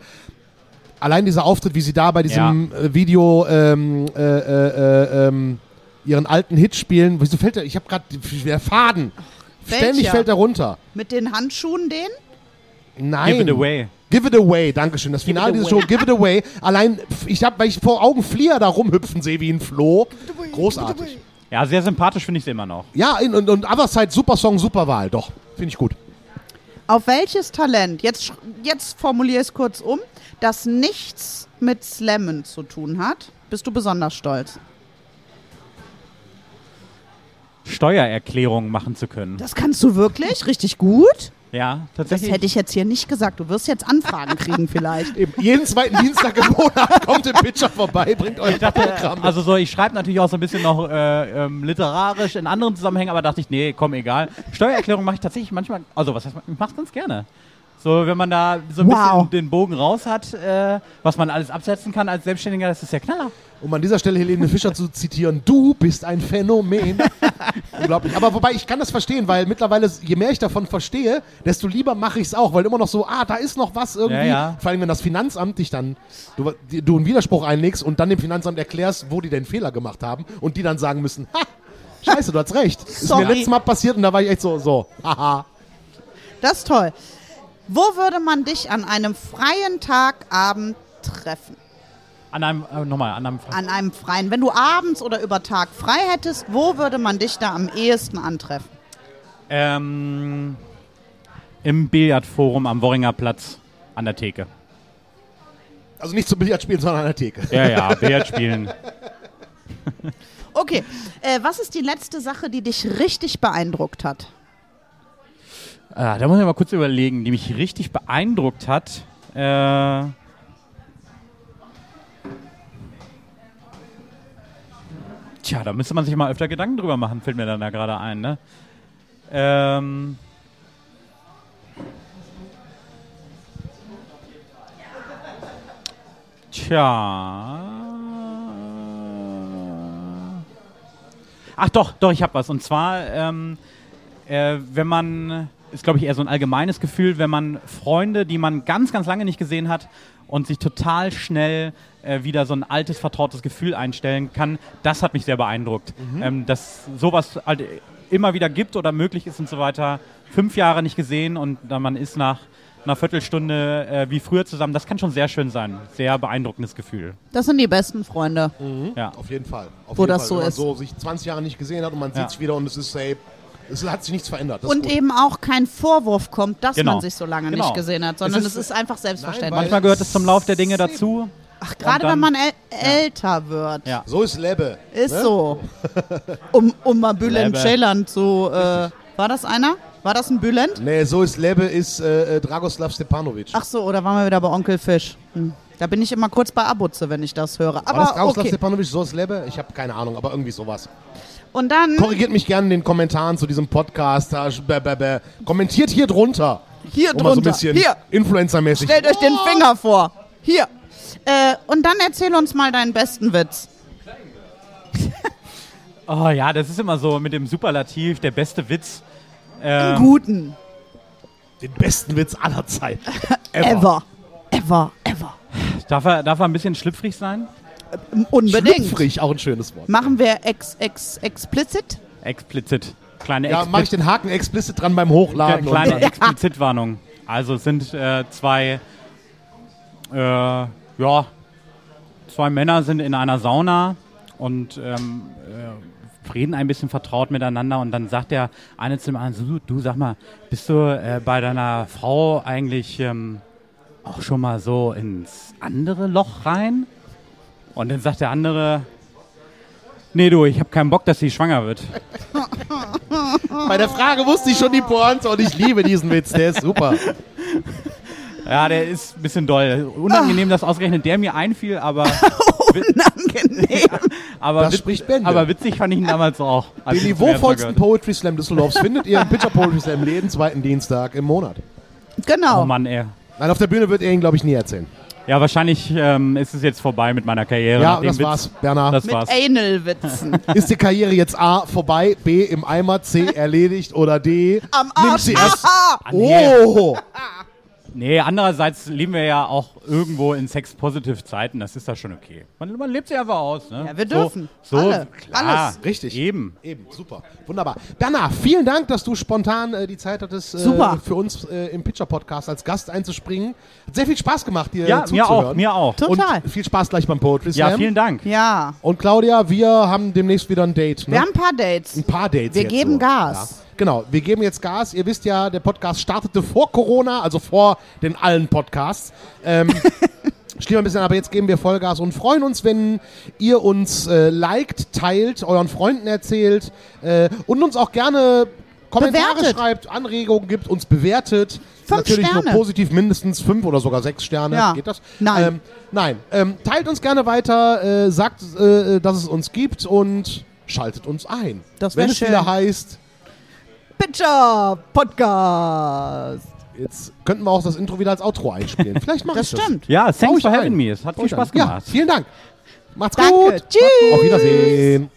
[SPEAKER 3] Allein dieser Auftritt, wie sie da bei diesem äh, Video ähm, äh, äh, äh, ähm, ihren alten Hit spielen. Wieso fällt der? Ich habe gerade der Faden. Ständig
[SPEAKER 4] Welcher?
[SPEAKER 3] fällt er runter.
[SPEAKER 4] Mit den Handschuhen den?
[SPEAKER 3] Nein.
[SPEAKER 5] Give it away.
[SPEAKER 3] Give it away, Dankeschön. Das Finale dieser. Show, Give it away. Allein, ich habe, weil ich vor Augen Flieger da rumhüpfen sehe wie ein Floh. Großartig.
[SPEAKER 5] Ja, sehr sympathisch finde ich sie immer noch.
[SPEAKER 3] Ja, und, und Otherside, super Song, super Wahl. Doch, finde ich gut.
[SPEAKER 4] Auf welches Talent, jetzt, jetzt formuliere ich es kurz um, das nichts mit Slammen zu tun hat, bist du besonders stolz?
[SPEAKER 5] Steuererklärungen machen zu können.
[SPEAKER 4] Das kannst du wirklich? Richtig gut?
[SPEAKER 5] Ja,
[SPEAKER 4] Das
[SPEAKER 5] tatsächlich.
[SPEAKER 4] hätte ich jetzt hier nicht gesagt. Du wirst jetzt Anfragen kriegen vielleicht.
[SPEAKER 3] Eben, jeden zweiten Dienstag im Monat kommt im Pitcher vorbei, bringt euer Programm.
[SPEAKER 5] Also so, ich schreibe natürlich auch so ein bisschen noch äh, ähm, literarisch in anderen Zusammenhängen, aber dachte ich, nee, komm, egal. Steuererklärung mache ich tatsächlich manchmal, also was heißt, ich mache es ganz gerne. So, wenn man da so ein
[SPEAKER 4] Wow.
[SPEAKER 5] bisschen den Bogen raus hat, äh, was man alles absetzen kann als Selbstständiger, das ist der Knaller.
[SPEAKER 3] Um an dieser Stelle Helene Fischer zu zitieren, du bist ein Phänomen. Unglaublich. Aber wobei, ich kann das verstehen, weil mittlerweile, je mehr ich davon verstehe, desto lieber mache ich es auch, weil immer noch so, ah, da ist noch was irgendwie.
[SPEAKER 5] Ja, ja.
[SPEAKER 3] Vor allem, wenn das Finanzamt dich dann, du, du einen Widerspruch einlegst und dann dem Finanzamt erklärst, wo die den Fehler gemacht haben und die dann sagen müssen, ha, scheiße, du hast recht. Ist mir
[SPEAKER 4] Sorry.
[SPEAKER 3] letztes Mal passiert und da war ich echt so, so, haha.
[SPEAKER 4] Das ist toll. Wo würde man dich an einem freien Tagabend treffen?
[SPEAKER 5] An einem, äh, nochmal, an einem
[SPEAKER 4] An einem freien. Wenn du abends oder über Tag frei hättest, wo würde man dich da am ehesten antreffen?
[SPEAKER 5] ähm, im Billardforum am Worringer Platz an der Theke.
[SPEAKER 3] Also nicht zum Billard spielen, sondern an der Theke.
[SPEAKER 5] Ja, ja, Billard spielen.
[SPEAKER 4] Okay, äh, was ist die letzte Sache, die dich richtig beeindruckt hat?
[SPEAKER 5] Ah, da muss ich mal kurz überlegen, die mich richtig beeindruckt hat. Äh, tja, da müsste man sich mal öfter Gedanken drüber machen, fällt mir dann da gerade ein, ne? Ähm, tja. Ach doch, doch, ich habe was. Und zwar, ähm, äh, wenn man, ist glaube ich eher so ein allgemeines Gefühl, wenn man Freunde, die man ganz, ganz lange nicht gesehen hat und sich total schnell äh, wieder so ein altes, vertrautes Gefühl einstellen kann, das hat mich sehr beeindruckt. Ähm, dass sowas halt immer wieder gibt oder möglich ist und so weiter. Fünf Jahre nicht gesehen und dann man ist nach einer Viertelstunde äh, wie früher zusammen, das kann schon sehr schön sein. Sehr beeindruckendes Gefühl.
[SPEAKER 4] Das sind die besten Freunde.
[SPEAKER 5] Ja.
[SPEAKER 3] Auf jeden Fall. Auf
[SPEAKER 4] Wo
[SPEAKER 3] jeden
[SPEAKER 4] das
[SPEAKER 3] Fall.
[SPEAKER 4] so
[SPEAKER 3] Wenn man
[SPEAKER 4] ist.
[SPEAKER 3] so sich 20 Jahre nicht gesehen hat und man
[SPEAKER 5] Ja.
[SPEAKER 3] sieht sich wieder und es ist, ey, es hat sich nichts verändert. Das
[SPEAKER 4] Und
[SPEAKER 3] ist gut.
[SPEAKER 4] eben auch kein Vorwurf kommt, dass
[SPEAKER 5] Genau.
[SPEAKER 4] man sich so lange
[SPEAKER 5] Genau.
[SPEAKER 4] nicht gesehen hat, sondern
[SPEAKER 5] Es
[SPEAKER 4] es
[SPEAKER 5] ist-
[SPEAKER 4] ist, einfach selbstverständlich.
[SPEAKER 3] weil-
[SPEAKER 5] Manchmal gehört es zum Lauf der Dinge dazu.
[SPEAKER 4] Ach, gerade wenn man äl älter wird.
[SPEAKER 5] Ja.
[SPEAKER 3] So ist Lebbe.
[SPEAKER 4] Ist
[SPEAKER 3] ne?
[SPEAKER 4] so. Um, um mal Bülent
[SPEAKER 5] Lebe.
[SPEAKER 4] Ceylan zu. Äh, war das einer? War das ein Bülent?
[SPEAKER 3] Nee, so ist Lebbe ist äh, äh, Dragoslav Stepanovic.
[SPEAKER 4] Ach so, oder waren wir wieder bei Onkel Fisch? Hm. Da bin ich immer kurz bei Abutze, wenn ich das höre.
[SPEAKER 3] War das
[SPEAKER 4] Aber
[SPEAKER 3] Dragoslav
[SPEAKER 4] okay.
[SPEAKER 3] Stepanovic, so ist Lebbe? Ich habe keine Ahnung, aber irgendwie sowas.
[SPEAKER 4] Und dann
[SPEAKER 3] Korrigiert mich gerne in den Kommentaren zu diesem Podcast. Bäh, bäh, bäh. Kommentiert hier drunter.
[SPEAKER 4] hier
[SPEAKER 3] Um mal so ein
[SPEAKER 4] drunter.
[SPEAKER 3] bisschen
[SPEAKER 4] Hier,
[SPEAKER 3] Influencer-mäßig.
[SPEAKER 4] stellt euch den Finger vor. Hier. Äh, und dann erzähl uns mal deinen besten Witz.
[SPEAKER 5] Oh ja, das ist immer so mit dem Superlativ, der beste Witz. Ähm,
[SPEAKER 4] guten.
[SPEAKER 3] Den besten Witz aller Zeiten.
[SPEAKER 4] Ever. Ever. Ever.
[SPEAKER 5] darf, er, darf er ein bisschen schlüpfrig sein?
[SPEAKER 4] Unbedingt.
[SPEAKER 3] Schlüpfrig, auch ein schönes Wort.
[SPEAKER 4] Machen wir ex, ex, explicit?
[SPEAKER 5] Explizit. Kleine
[SPEAKER 3] Ja, mache ich den Haken explizit dran beim Hochladen.
[SPEAKER 5] Kle- kleine Explizitwarnung. Also es sind äh, zwei, äh, ja, zwei Männer sind in einer Sauna und ähm, äh, reden ein bisschen vertraut miteinander und dann sagt der eine zu dem anderen, so, du sag mal, bist du äh, bei deiner Frau eigentlich ähm, auch schon mal so ins andere Loch rein? Und dann sagt der andere, nee du, ich habe keinen Bock, dass sie schwanger wird.
[SPEAKER 3] bei der Frage wusste ich schon die Pointe und ich liebe diesen Witz. Der ist super.
[SPEAKER 5] Ja, der ist ein bisschen doll. Unangenehm, dass ausgerechnet der mir einfiel, aber,
[SPEAKER 4] Unangenehm.
[SPEAKER 5] aber,
[SPEAKER 3] Das
[SPEAKER 5] wit-
[SPEAKER 3] spricht Bände.
[SPEAKER 5] aber witzig fand ich ihn damals auch.
[SPEAKER 3] Den niveauvollsten Poetry Slam Düsseldorfs findet ihr im Pitcher Poetry Slam jeden zweiten Dienstag im Monat.
[SPEAKER 4] Genau.
[SPEAKER 5] Oh Mann, ey.
[SPEAKER 3] Nein, auf der Bühne wird er ihn, glaube ich, nie erzählen.
[SPEAKER 5] Ja, wahrscheinlich ähm, ist es jetzt vorbei mit meiner Karriere.
[SPEAKER 3] Ja, das
[SPEAKER 5] Witz.
[SPEAKER 3] war's, Bernhard.
[SPEAKER 5] Das
[SPEAKER 4] Mit
[SPEAKER 5] war's.
[SPEAKER 4] Anal-Witzen.
[SPEAKER 3] Ist die Karriere jetzt A vorbei, B im Eimer, C erledigt oder D
[SPEAKER 4] Am
[SPEAKER 3] nimmt sie erst.
[SPEAKER 4] Ah,
[SPEAKER 5] nee.
[SPEAKER 3] Oh!
[SPEAKER 5] Nee, andererseits leben wir ja auch irgendwo in Sex-Positive-Zeiten. Das ist da schon okay. Man, man lebt sich einfach aus. Ne?
[SPEAKER 4] Ja, wir dürfen.
[SPEAKER 5] So, so
[SPEAKER 4] Alle.
[SPEAKER 5] klar.
[SPEAKER 4] Alles.
[SPEAKER 3] Richtig.
[SPEAKER 5] Eben.
[SPEAKER 3] Eben, super. Wunderbar. Bernhard, vielen Dank, dass du spontan äh, die Zeit hattest, äh,
[SPEAKER 4] Super.
[SPEAKER 3] für uns äh, im Pitcher-Podcast als Gast einzuspringen. Hat sehr viel Spaß gemacht, dir
[SPEAKER 5] Ja,
[SPEAKER 3] äh,
[SPEAKER 5] mir
[SPEAKER 3] zuzuhören.
[SPEAKER 5] auch, mir auch.
[SPEAKER 4] Total.
[SPEAKER 3] Und viel Spaß gleich beim Poetry Slam.
[SPEAKER 5] Ja, vielen Dank.
[SPEAKER 4] Ja.
[SPEAKER 3] Und Claudia, wir haben demnächst wieder ein Date. Ne?
[SPEAKER 4] Wir haben ein paar Dates.
[SPEAKER 3] ein paar Dates.
[SPEAKER 4] Wir
[SPEAKER 3] jetzt
[SPEAKER 4] geben
[SPEAKER 3] so.
[SPEAKER 4] Gas.
[SPEAKER 3] Ja. Genau, wir geben jetzt Gas. Ihr wisst ja, der Podcast startete vor Corona, also vor den allen Podcasts. Ähm, Stehen wir ein bisschen, aber jetzt geben wir Vollgas und freuen uns, wenn ihr uns äh, liked, teilt, euren Freunden erzählt äh, und uns auch gerne Kommentare
[SPEAKER 4] Bewertet.
[SPEAKER 3] schreibt, Anregungen gibt, uns bewertet.
[SPEAKER 4] Fünf
[SPEAKER 3] Natürlich
[SPEAKER 4] Sterne.
[SPEAKER 3] nur positiv, mindestens fünf oder sogar sechs Sterne.
[SPEAKER 4] Ja.
[SPEAKER 3] Geht das?
[SPEAKER 4] Nein.
[SPEAKER 3] Ähm, nein. Ähm, teilt uns gerne weiter, äh, sagt, äh, dass es uns gibt und schaltet uns ein.
[SPEAKER 4] Das
[SPEAKER 3] Wenn es
[SPEAKER 4] schön.
[SPEAKER 3] wieder heißt,
[SPEAKER 4] Pitcher Podcast.
[SPEAKER 3] jetzt könnten wir auch das Intro wieder als Outro einspielen. Vielleicht mache ich
[SPEAKER 4] Das
[SPEAKER 3] das.
[SPEAKER 4] stimmt.
[SPEAKER 5] Ja, thanks for having me. Es hat
[SPEAKER 3] Bau
[SPEAKER 5] viel Spaß
[SPEAKER 3] ein. Ja,
[SPEAKER 5] gemacht.
[SPEAKER 3] vielen Dank. Macht's
[SPEAKER 4] Danke.
[SPEAKER 3] gut.
[SPEAKER 4] Tschüss.
[SPEAKER 3] Auf Wiedersehen.